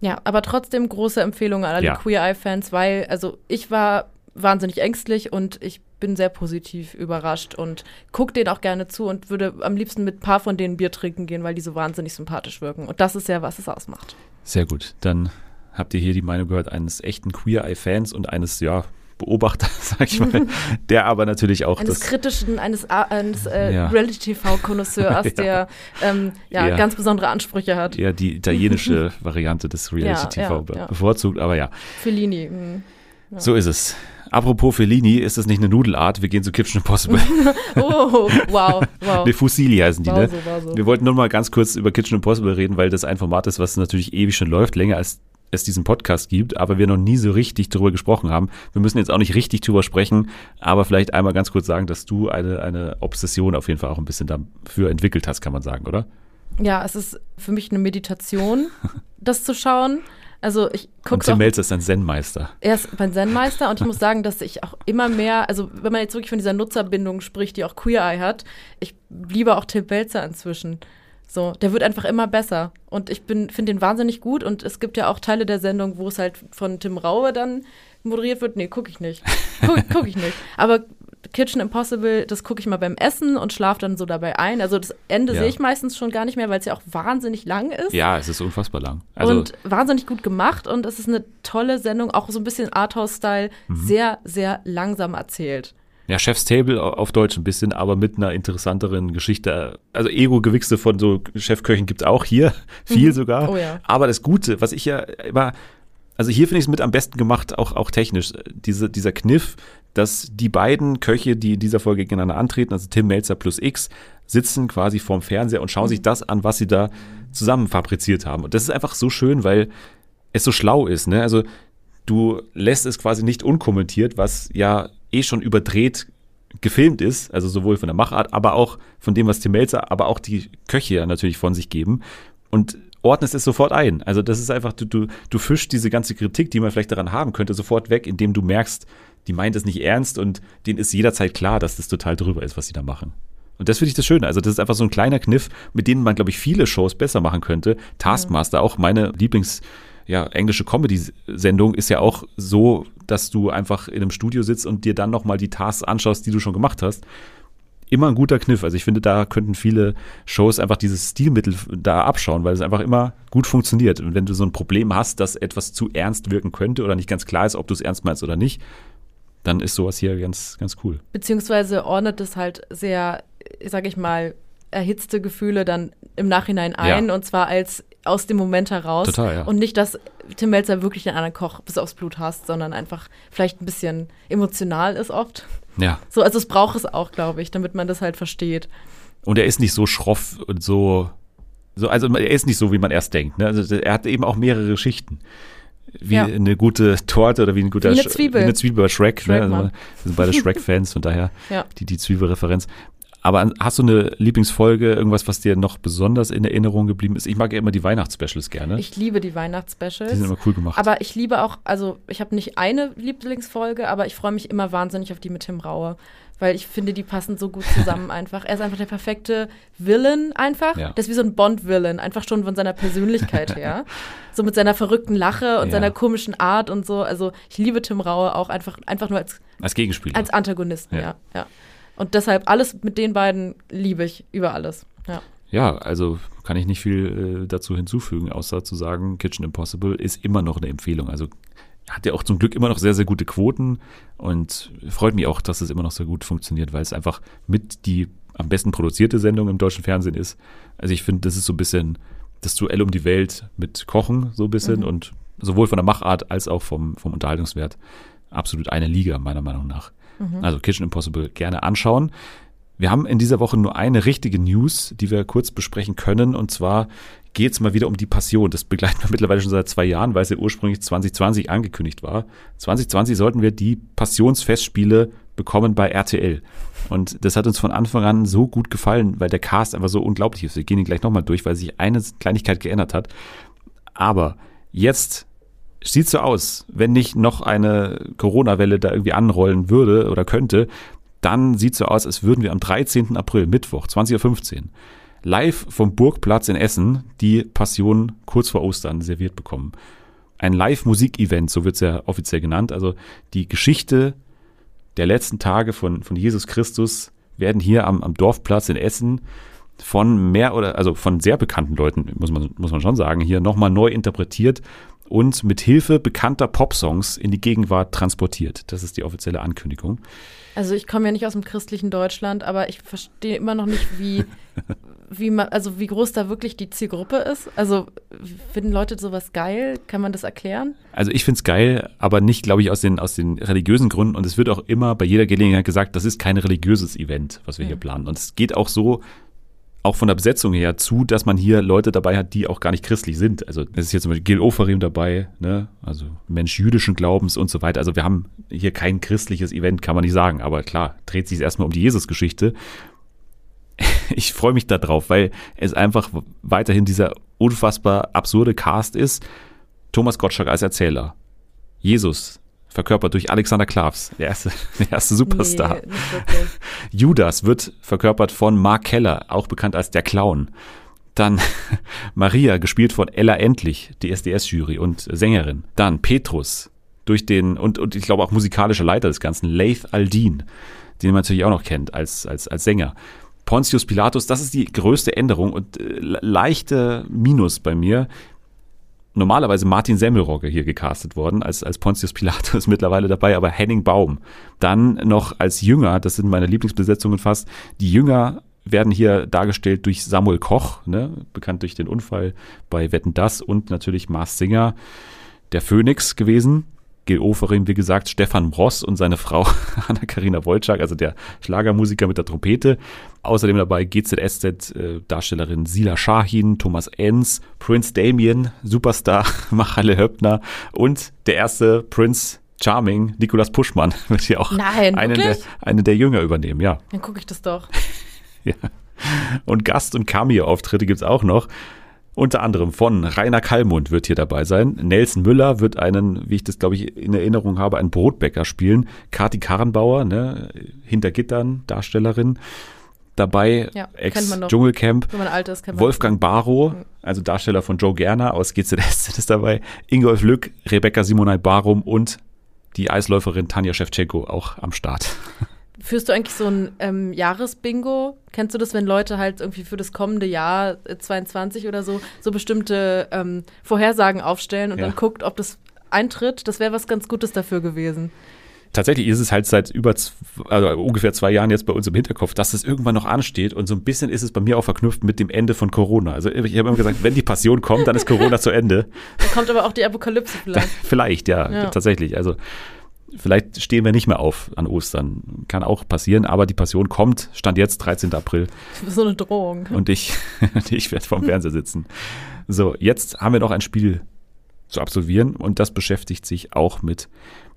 Ja, aber trotzdem große Empfehlung an alle Ja. Queer Eye-Fans, weil, also ich war wahnsinnig ängstlich und ich bin sehr positiv überrascht und gucke denen auch gerne zu und würde am liebsten mit ein paar von denen Bier trinken gehen, weil die so wahnsinnig sympathisch wirken. Und das ist ja, was es ausmacht. Sehr gut. Dann habt ihr hier die Meinung gehört eines echten Queer Eye-Fans und eines, ja, Beobachter, [laughs] sag ich mal, [laughs] der aber natürlich auch Eines das. kritischen, eines, A- eines äh, Ja. Reality-TV-Konnoisseurs, [laughs] Ja. der ähm, ja, Ja. ganz besondere Ansprüche hat. eher die italienische Variante des Reality-TV Ja, ja, be- ja. bevorzugt, aber ja, Fellini. Ja. so ist es. Apropos Fellini, ist das nicht eine Nudelart? Wir gehen zu Kitchen Impossible. Oh, wow, wow. Ne, Fusilli heißen die, War ne? so, war so. Wir wollten nur mal ganz kurz über Kitchen Impossible reden, weil das ein Format ist, was natürlich ewig schon läuft, länger als es diesen Podcast gibt, aber wir noch nie so richtig darüber gesprochen haben. Wir müssen jetzt auch nicht richtig drüber sprechen, aber vielleicht einmal ganz kurz sagen, dass du eine, eine Obsession auf jeden Fall auch ein bisschen dafür entwickelt hast, kann man sagen, oder? Ja, es ist für mich eine Meditation, [laughs] das zu schauen. Also ich Und gucke Tim auch Melzer ist ein Zen-Meister. Er ist mein Zen-Meister und ich muss sagen, dass ich auch immer mehr, also wenn man jetzt wirklich von dieser Nutzerbindung spricht, die auch Queer Eye hat, ich liebe auch Tim Belzer inzwischen. So, der wird einfach immer besser. Und ich bin, finde den wahnsinnig gut. Und es gibt ja auch Teile der Sendung, wo es halt von Tim Raue dann moderiert wird. Nee, gucke ich nicht. Gucke [laughs] guck ich nicht. Aber Kitchen Impossible, das gucke ich mal beim Essen und schlafe dann so dabei ein. Also das Ende Ja. sehe ich meistens schon gar nicht mehr, weil es ja auch wahnsinnig lang ist Ja, es ist unfassbar lang. Also, und wahnsinnig gut gemacht und es ist eine tolle Sendung, auch so ein bisschen Arthouse-Style, Mhm. sehr, sehr langsam erzählt. Ja, Chef's Table auf Deutsch ein bisschen, aber mit einer interessanteren Geschichte. Also Ego-Gewichse von so Chefköchen gibt's auch hier, [laughs] viel sogar. Oh ja. Aber das Gute, was ich ja immer, also hier finde ich es mit am besten gemacht, auch, auch technisch, diese, dieser Kniff, dass die beiden Köche, die in dieser Folge gegeneinander antreten, also Tim Melzer plus X, sitzen quasi vorm Fernseher und schauen sich das an, was sie da zusammen fabriziert haben. Und das ist einfach so schön, weil es so schlau ist. Ne? Also du lässt es quasi nicht unkommentiert, was ja eh schon überdreht gefilmt ist, also sowohl von der Machart, aber auch von dem, was Tim Melzer, aber auch die Köche ja natürlich von sich geben und ordnest es sofort ein. Also das ist einfach, du, du, du fischst diese ganze Kritik, die man vielleicht daran haben könnte, sofort weg, indem du merkst, die meint es nicht ernst und denen ist jederzeit klar, dass das total drüber ist, was sie da machen. Und das finde ich das Schöne. Also, das ist einfach so ein kleiner Kniff, mit dem man, glaube ich, viele Shows besser machen könnte. Taskmaster, auch meine Lieblings- ja, englische Comedy-Sendung ist ja auch so, dass du einfach in einem Studio sitzt und dir dann nochmal die Tasks anschaust, die du schon gemacht hast. Immer ein guter Kniff. Also ich finde, da könnten viele Shows einfach dieses Stilmittel da abschauen, weil es einfach immer gut funktioniert. Und wenn du so ein Problem hast, dass etwas zu ernst wirken könnte oder nicht ganz klar ist, ob du es ernst meinst oder nicht, dann ist sowas hier ganz, ganz cool. Beziehungsweise ordnet es halt sehr, sag ich mal, erhitzte Gefühle dann im Nachhinein ein Ja. und zwar als aus dem Moment heraus. Total, ja. Und nicht, dass Tim Melzer wirklich den anderen Koch bis aufs Blut hasst, sondern einfach vielleicht ein bisschen emotional ist oft. Ja. So, also es braucht es auch, glaube ich, damit man das halt versteht. Und er ist nicht so schroff und so, so also er ist nicht so, wie man erst denkt. Ne? Also er hat eben auch mehrere Schichten. Wie Ja. eine gute Torte oder wie ein guter Wie eine Sch- Zwiebel. Wie eine Zwiebel bei Shrek. Shrek, ne? also, wir sind beide Shrek-Fans, von daher Ja. die, die Zwiebelreferenz. Aber hast du eine Lieblingsfolge, irgendwas, was dir noch besonders in Erinnerung geblieben ist? Ich mag ja immer die Weihnachtsspecials gerne. Ich liebe die Weihnachtsspecials. die sind immer cool gemacht. Aber ich liebe auch, also ich habe nicht eine Lieblingsfolge, aber ich freue mich immer wahnsinnig auf die mit Tim Raue. Weil ich finde, die passen so gut zusammen [laughs] einfach. Er ist einfach der perfekte Villain einfach. Ja. Der ist wie so ein Bond-Villain, einfach schon von seiner Persönlichkeit [laughs] her. So mit seiner verrückten Lache und Ja. seiner komischen Art und so. Also ich liebe Tim Raue auch einfach, einfach nur als, Als Gegenspieler. als Antagonisten, Ja. ja. Und deshalb alles mit den beiden liebe ich über alles. Ja. Ja, also kann ich nicht viel äh, dazu hinzufügen, außer zu sagen, Kitchen Impossible ist immer noch eine Empfehlung. Also hat ja auch zum Glück immer noch sehr, sehr gute Quoten und freut mich auch, dass es immer noch so gut funktioniert, weil es einfach mit die am besten produzierte Sendung im deutschen Fernsehen ist. Also ich finde, das ist so ein bisschen das Duell um die Welt mit Kochen so ein bisschen und sowohl von der Machart als auch vom, vom Unterhaltungswert absolut eine Liga, meiner Meinung nach. Also Kitchen Impossible gerne anschauen. Wir haben in dieser Woche nur eine richtige News, die wir kurz besprechen können. Und zwar geht es mal wieder um die Passion. Das begleiten wir [laughs] mittlerweile schon seit zwei Jahren, weil es ja ursprünglich 2020 angekündigt war. 2020 sollten wir die Passionsfestspiele bekommen bei RTL. Und das hat uns von Anfang an so gut gefallen, weil der Cast einfach so unglaublich ist. Wir gehen ihn gleich nochmal durch, weil sich eine Kleinigkeit geändert hat. Aber jetzt sieht so aus, wenn nicht noch eine Corona-Welle da irgendwie anrollen würde oder könnte, dann sieht so aus, als würden wir am 13. April, Mittwoch, 20.15 Uhr, live vom Burgplatz in Essen die Passion kurz vor Ostern serviert bekommen. Ein Live-Musik-Event, so wird es ja offiziell genannt. Also die Geschichte der letzten Tage von, von Jesus Christus werden hier am, am Dorfplatz in Essen von mehr oder also von sehr bekannten Leuten, muss man, muss man schon sagen, hier nochmal neu interpretiert und mit Hilfe bekannter Popsongs in die Gegenwart transportiert. Das ist die offizielle Ankündigung. Also ich komme ja nicht aus dem christlichen Deutschland, aber ich verstehe immer noch nicht, wie, [laughs] wie man, also wie groß da wirklich die Zielgruppe ist? Also finden Leute sowas geil? Kann man das erklären? Also ich find's geil, aber nicht, glaube ich, aus den, aus den religiösen Gründen. Und es wird auch immer bei jeder Gelegenheit gesagt, das ist kein religiöses Event, was wir hier planen. Und es geht auch so, auch von der Besetzung her zu, dass man hier Leute dabei hat, die auch gar nicht christlich sind. Also es ist hier zum Beispiel Gil Ofarim dabei, ne? also Mensch jüdischen Glaubens und so weiter. Also wir haben hier kein christliches Event, kann man nicht sagen. Aber klar, dreht sich erstmal um die Jesusgeschichte. [laughs] Ich freue mich da drauf, weil es einfach weiterhin dieser unfassbar absurde Cast ist. Thomas Gottschalk als Erzähler. Jesus, verkörpert durch Alexander Klavs, der erste, [laughs] der erste Superstar. Nee. [laughs] Judas wird verkörpert von Mark Keller, auch bekannt als der Clown. Dann [laughs] Maria, gespielt von Ella Endlich, die SDS-Jury und Sängerin. Dann Petrus, durch den, und, und ich glaube auch musikalischer Leiter des Ganzen, Laith Aldin, den man natürlich auch noch kennt als, als, als Sänger. Pontius Pilatus, das ist die größte Änderung und äh, leichte Minus bei mir. Normalerweise Martin Semmelrogge hier gecastet worden, als, als Pontius Pilatus [laughs] mittlerweile dabei, aber Henning Baum. Dann noch als Jünger, das sind meine Lieblingsbesetzungen fast, die Jünger werden hier dargestellt durch Samuel Koch, ne, bekannt durch den Unfall bei Wetten Das und natürlich Mars Singer, der Phönix gewesen. Gil Oferim, wie gesagt, Stefan Bross und seine Frau [laughs] Anna-Karina Wolczak, also der Schlagermusiker mit der Trompete. Außerdem dabei GZSZ-Darstellerin Sila Shahin, Thomas Enns, Prince Damien, Superstar [laughs] Machale Höppner und der erste Prince Charming, Nikolas Puschmann, [laughs] wird hier auch Nein, einen der, einen der Jünger übernehmen, ja. Dann gucke ich das doch. Ja. Und Gast- und Cameo-Auftritte gibt's auch noch. Unter anderem von Rainer Kallmund wird hier dabei sein. Nelson Müller wird einen, wie ich das glaube ich in Erinnerung habe, einen Brotbäcker spielen. Kati Karrenbauer, ne, hinter Gittern, Darstellerin. Dabei Ja. Ex-Dschungelcamp. Wolfgang Barrow, also Darsteller von Joe Gerner aus GZSZ [laughs] ist dabei. Ingolf Lück, Rebecca Simonai Barum und die Eisläuferin Tanja Shevchenko auch am Start. [laughs] Führst du eigentlich so ein ähm, Jahresbingo? Kennst du das, wenn Leute halt irgendwie für das kommende Jahr äh, 22 oder so so bestimmte ähm, Vorhersagen aufstellen und Ja. dann guckt, ob das eintritt? Das wäre was ganz Gutes dafür gewesen. tatsächlich ist es halt seit über also ungefähr zwei Jahren jetzt bei uns im Hinterkopf, dass es irgendwann noch ansteht und so ein bisschen ist es bei mir auch verknüpft mit dem Ende von Corona. Also ich habe immer gesagt, wenn die Passion kommt, dann ist Corona [laughs] zu Ende. Da kommt aber auch die Apokalypse vielleicht. [laughs] Vielleicht, ja, Ja. tatsächlich. Also vielleicht stehen wir nicht mehr auf an Ostern. Kann auch passieren, aber die Passion kommt, stand jetzt 13. April [laughs] so eine Drohung. und ich, [laughs] ich werde vorm [laughs] Fernseher sitzen. So, jetzt haben wir noch ein Spiel zu absolvieren und das beschäftigt sich auch mit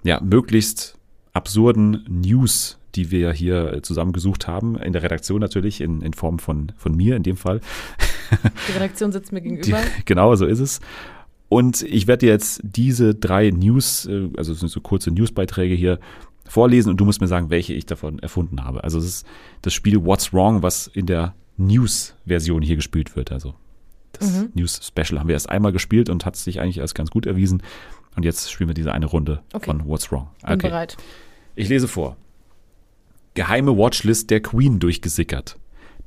ja, möglichst absurden News, die wir hier äh, zusammengesucht haben, in der Redaktion natürlich, in, in Form von, von mir in dem Fall. Die Redaktion sitzt mir Die, gegenüber. genau, so ist es. Und ich werde dir jetzt diese drei News, äh, also es sind so kurze Newsbeiträge hier, vorlesen und du musst mir sagen, welche ich davon erfunden habe. Also es ist das Spiel What's Wrong, was in der News-Version hier gespielt wird. Also das Mhm. News-Special haben wir erst einmal gespielt und hat sich eigentlich als ganz gut erwiesen. Und jetzt spielen wir diese eine Runde Okay. von What's Wrong. Bin bereit. Ich lese vor. Geheime Watchlist der Queen durchgesickert.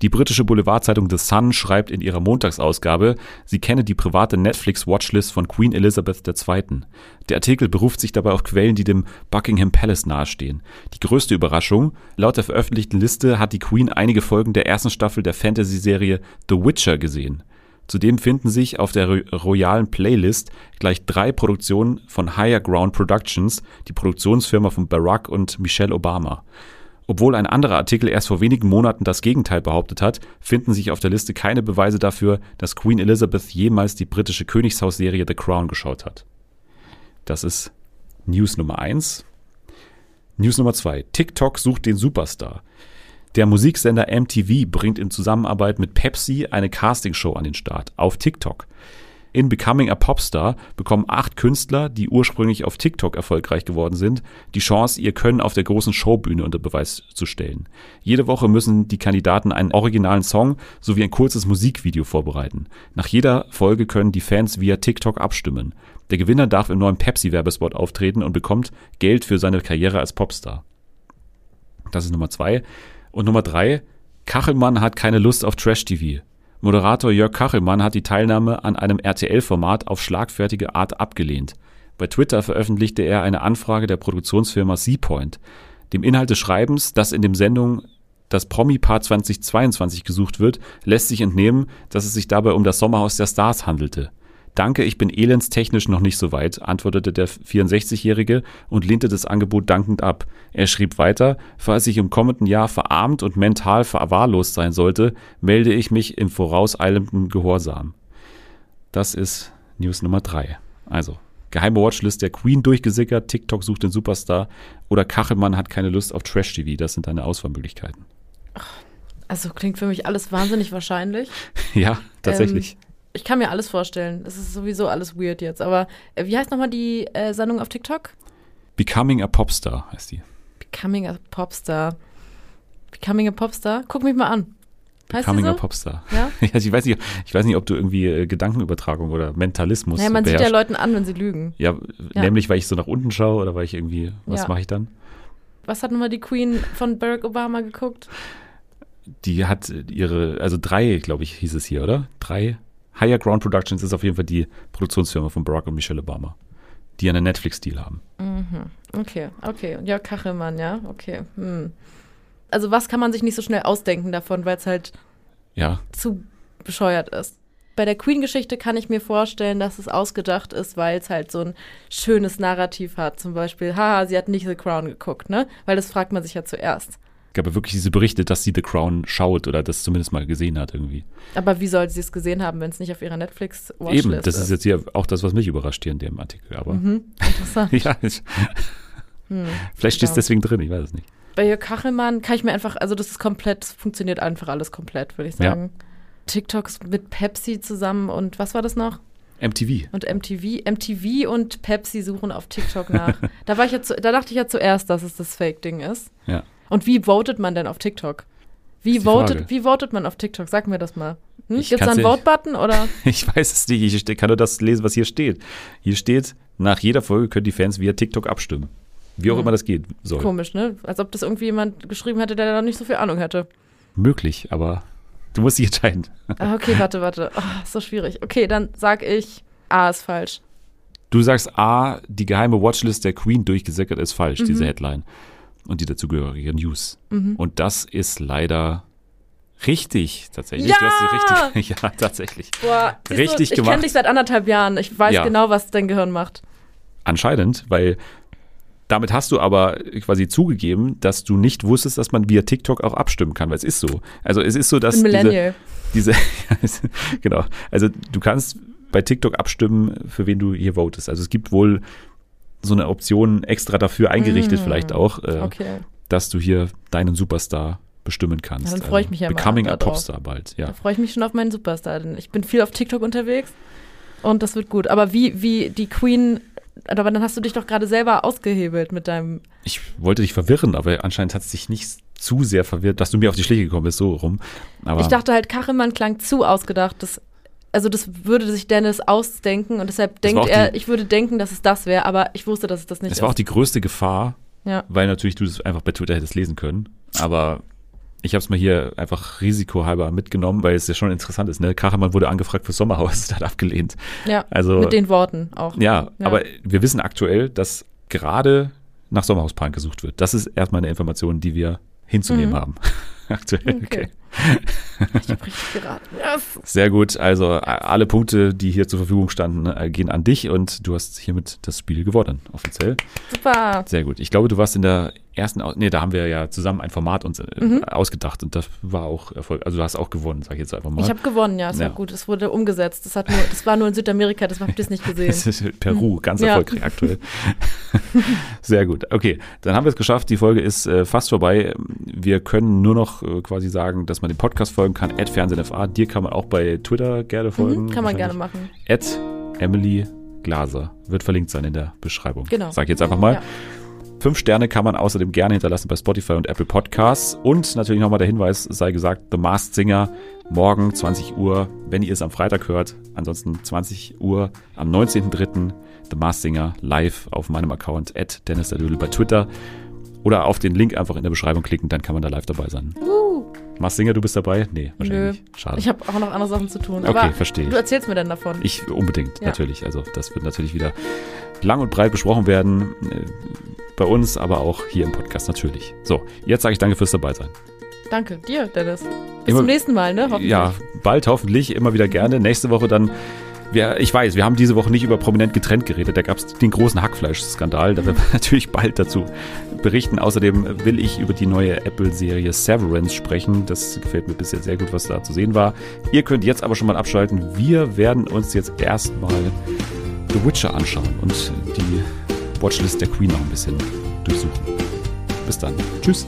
Die britische Boulevardzeitung The Sun schreibt in ihrer Montagsausgabe, sie kenne die private Netflix-Watchlist von Queen Elizabeth II. Der Artikel beruft sich dabei auf Quellen, die dem Buckingham Palace nahestehen. Die größte Überraschung, laut der veröffentlichten Liste hat die Queen einige Folgen der ersten Staffel der Fantasy-Serie The Witcher gesehen. Zudem finden sich auf der ro- royalen Playlist gleich drei Produktionen von Higher Ground Productions, die Produktionsfirma von Barack und Michelle Obama. Obwohl ein anderer Artikel erst vor wenigen Monaten das Gegenteil behauptet hat, finden sich auf der Liste keine Beweise dafür, dass Queen Elizabeth jemals die britische Königshausserie The Crown geschaut hat. Das ist News Nummer eins. News Nummer zwei: TikTok sucht den Superstar. Der Musiksender MTV bringt in Zusammenarbeit mit Pepsi eine Castingshow an den Start auf TikTok. In Becoming a Popstar bekommen acht Künstler, die ursprünglich auf TikTok erfolgreich geworden sind, die Chance, ihr Können auf der großen Showbühne unter Beweis zu stellen. Jede Woche müssen die Kandidaten einen originalen Song sowie ein kurzes Musikvideo vorbereiten. Nach jeder Folge können die Fans via TikTok abstimmen. Der Gewinner darf im neuen Pepsi-Werbespot auftreten und bekommt Geld für seine Karriere als Popstar. Das ist Nummer zwei. Und Nummer drei, Kachelmann hat keine Lust auf Trash-TV. Moderator Jörg Kachelmann hat die Teilnahme an einem RTL-Format auf schlagfertige Art abgelehnt. Bei Twitter veröffentlichte er eine Anfrage der Produktionsfirma Seapoint. Dem Inhalt des Schreibens, das in dem Sendung das Promi-Paar 2022 gesucht wird, lässt sich entnehmen, dass es sich dabei um das Sommerhaus der Stars handelte. Danke, ich bin elendstechnisch noch nicht so weit, antwortete der 64-Jährige und lehnte das Angebot dankend ab. Er schrieb weiter, falls ich im kommenden Jahr verarmt und mental verwahrlost sein sollte, melde ich mich im vorauseilenden Gehorsam. Das ist News Nummer drei. Also, geheime Watchlist der Queen durchgesickert, TikTok sucht den Superstar oder Kachelmann hat keine Lust auf Trash-TV. Das sind deine Auswahlmöglichkeiten. Also klingt für mich alles wahnsinnig wahrscheinlich. [laughs] Ja, tatsächlich. Ich kann mir alles vorstellen. Es ist sowieso alles weird jetzt. Aber äh, wie heißt nochmal die äh, Sendung auf TikTok? Becoming a Popstar heißt die. Becoming a Popstar. Becoming a Popstar? Guck mich mal an. Heißt Becoming die a so? Popstar. [laughs] Ja? Ich, weiß nicht, ich weiß nicht, ob du irgendwie äh, Gedankenübertragung oder Mentalismus Naja, man sieht ja beherrschst. Leuten an, wenn sie lügen. Ja, Ja. nämlich, weil ich so nach unten schaue oder weil ich irgendwie, was Ja. mache ich dann? Was hat nochmal die Queen von Barack Obama geguckt? Die hat ihre, also drei, glaube ich, hieß es hier, oder? Drei. Higher Ground Productions ist auf jeden Fall die Produktionsfirma von Barack und Michelle Obama, die einen Netflix-Deal haben. Okay, okay. Ja, Kachelmann, ja, okay. Hm. Also was kann man sich nicht so schnell ausdenken davon, weil es halt Ja, zu bescheuert ist. Bei der Queen-Geschichte kann ich mir vorstellen, dass es ausgedacht ist, weil es halt so ein schönes Narrativ hat. Zum Beispiel, haha, sie hat nicht The Crown geguckt, ne? Weil das fragt man sich ja zuerst. Gab ja wirklich diese Berichte, dass sie The Crown schaut oder das zumindest mal gesehen hat irgendwie. Aber wie soll sie es gesehen haben, wenn es nicht auf ihrer Netflix-Watchlist Eben, das ist jetzt hier auch das, was mich überrascht hier in dem Artikel. Aber Mhm, interessant. [laughs] ja, ich, Hm. vielleicht steht es Ja. deswegen drin, ich weiß es nicht. Bei Jörg Kachelmann kann ich mir einfach, also das ist komplett, das funktioniert einfach alles komplett, würde ich Ja. sagen. TikToks mit Pepsi zusammen und was war das noch? MTV. Und MTV, MTV und Pepsi suchen auf TikTok nach. [laughs] da war ich ja zu, da dachte ich ja zuerst, dass es das Fake-Ding ist. Ja. Und wie votet man denn auf TikTok? Wie votet, Frage. wie votet man auf TikTok? Sag mir das mal. Hm? Gibt es da einen Vote-Button oder? [laughs] Ich weiß es nicht, ich kann nur das lesen, was hier steht. Hier steht, nach jeder Folge können die Fans via TikTok abstimmen. Wie auch Hm. immer das geht soll. Komisch, ne? Als ob das irgendwie jemand geschrieben hätte, der da nicht so viel Ahnung hätte. Möglich, aber du musst dich entscheiden. Ah, okay, warte, warte. Oh, ist so schwierig. Okay, dann sag ich, A ist falsch. Du sagst A, die geheime Watchlist der Queen durchgesickert ist falsch, Mhm. diese Headline. Und die dazugehörige News. Und das ist leider richtig, tatsächlich. Ja! Du hast sie richtig, [laughs] ja, tatsächlich. Boah, Richtig du, ich gemacht. kenne dich seit anderthalb Jahren. Ich weiß Ja. genau, was dein Gehirn macht. Anscheinend, weil damit hast du aber quasi zugegeben, dass du nicht wusstest, dass man via TikTok auch abstimmen kann, weil es ist so. Also es ist so, dass Ich diese, Millennial. diese [laughs] genau, also du kannst bei TikTok abstimmen, für wen du hier votest. Also es gibt wohl so eine Option extra dafür eingerichtet Mm, vielleicht auch, äh, Okay. dass du hier deinen Superstar bestimmen kannst. Ja, dann freu ich mich ja Becoming a da. Popstar bald, Da ja. freue ich mich schon auf meinen Superstar. Denn ich bin viel auf TikTok unterwegs und das wird gut. Aber wie, wie die Queen, aber dann hast du dich doch gerade selber ausgehebelt mit deinem. Ich wollte dich verwirren, aber anscheinend hat es dich nicht zu sehr verwirrt, dass du mir auf die Schläge gekommen bist, so rum. Aber Ich dachte halt, Kachelmann klang zu ausgedacht. Das, also das würde sich Dennis ausdenken und deshalb denkt er, die- ich würde denken, dass es das wäre, aber ich wusste, dass es das nicht es war auch ist. die größte Gefahr, ja. weil natürlich du das einfach bei Twitter hättest lesen können. Aber ich habe es mal hier einfach risikohalber mitgenommen, weil es ja schon interessant ist. Ne? Kachelmann wurde angefragt für Sommerhaus, [laughs] das hat abgelehnt. ja, Also mit den Worten auch. ja, Ja. aber wir wissen aktuell, dass gerade nach Sommerhauspaaren gesucht wird. Das ist erstmal eine Information, die wir hinzunehmen Mhm. haben. Aktuell. Okay. Okay. Ich habe richtig geraten. Yes. Sehr gut. Also alle Punkte, die hier zur Verfügung standen, äh, gehen an dich und du hast hiermit das Spiel gewonnen, offiziell. Super. Sehr gut. Ich glaube, du warst in der ersten, nee, da haben wir ja zusammen ein Format uns äh, Mhm. ausgedacht und das war auch Erfolg. Also du hast auch gewonnen, sag ich jetzt einfach mal. Ich habe gewonnen, ja, es Ja. war gut. Es wurde umgesetzt. Das, hat nur, das war nur in Südamerika, das habt ihr [laughs] es nicht gesehen. Das ist Peru, ganz Ja. erfolgreich aktuell. [laughs] Sehr gut. Okay, dann haben wir es geschafft. Die Folge ist äh, fast vorbei. Wir können nur noch äh, quasi sagen, dass man den Podcast folgen kann. At FernsehenFA. Dir kann man auch bei Twitter gerne folgen. Mhm, kann man gerne machen. At Emily Glaser. Wird verlinkt sein in der Beschreibung. Genau. Sag ich jetzt einfach mal. Ja. Fünf Sterne kann man außerdem gerne hinterlassen bei Spotify und Apple Podcasts. Und natürlich nochmal der Hinweis, sei gesagt, The Masked Singer, morgen 20 Uhr, wenn ihr es am Freitag hört. Ansonsten 20 Uhr am 19.03. The Masked Singer live auf meinem Account at Dennis bei Twitter. Oder auf den Link einfach in der Beschreibung klicken, dann kann man da live dabei sein. Uh, Masked Singer, du bist dabei? Nee, nö. wahrscheinlich nicht. Schade. Ich habe auch noch andere Sachen zu tun. Okay, aber verstehe. Du erzählst mir denn davon. Ich unbedingt, Ja. natürlich. Also das wird natürlich wieder lang und breit besprochen werden. Äh, bei uns, aber auch hier im Podcast natürlich. So, jetzt sage ich danke fürs dabei sein. Danke dir, Dennis. Bis Immer- zum nächsten Mal, ne? Hoffentlich. Ja, bald hoffentlich, immer wieder gerne. Nächste Woche dann. Wir, ich weiß, wir haben diese Woche nicht über prominent getrennt geredet. Da gab es den großen Hackfleisch-Skandal. Da werden wir [laughs] natürlich bald dazu berichten. Außerdem will ich über die neue Apple-Serie Severance sprechen. Das gefällt mir bisher sehr gut, was da zu sehen war. Ihr könnt jetzt aber schon mal abschalten. Wir werden uns jetzt erstmal The Witcher anschauen und die Watchlist der Queen noch ein bisschen durchsuchen. Bis dann. Tschüss.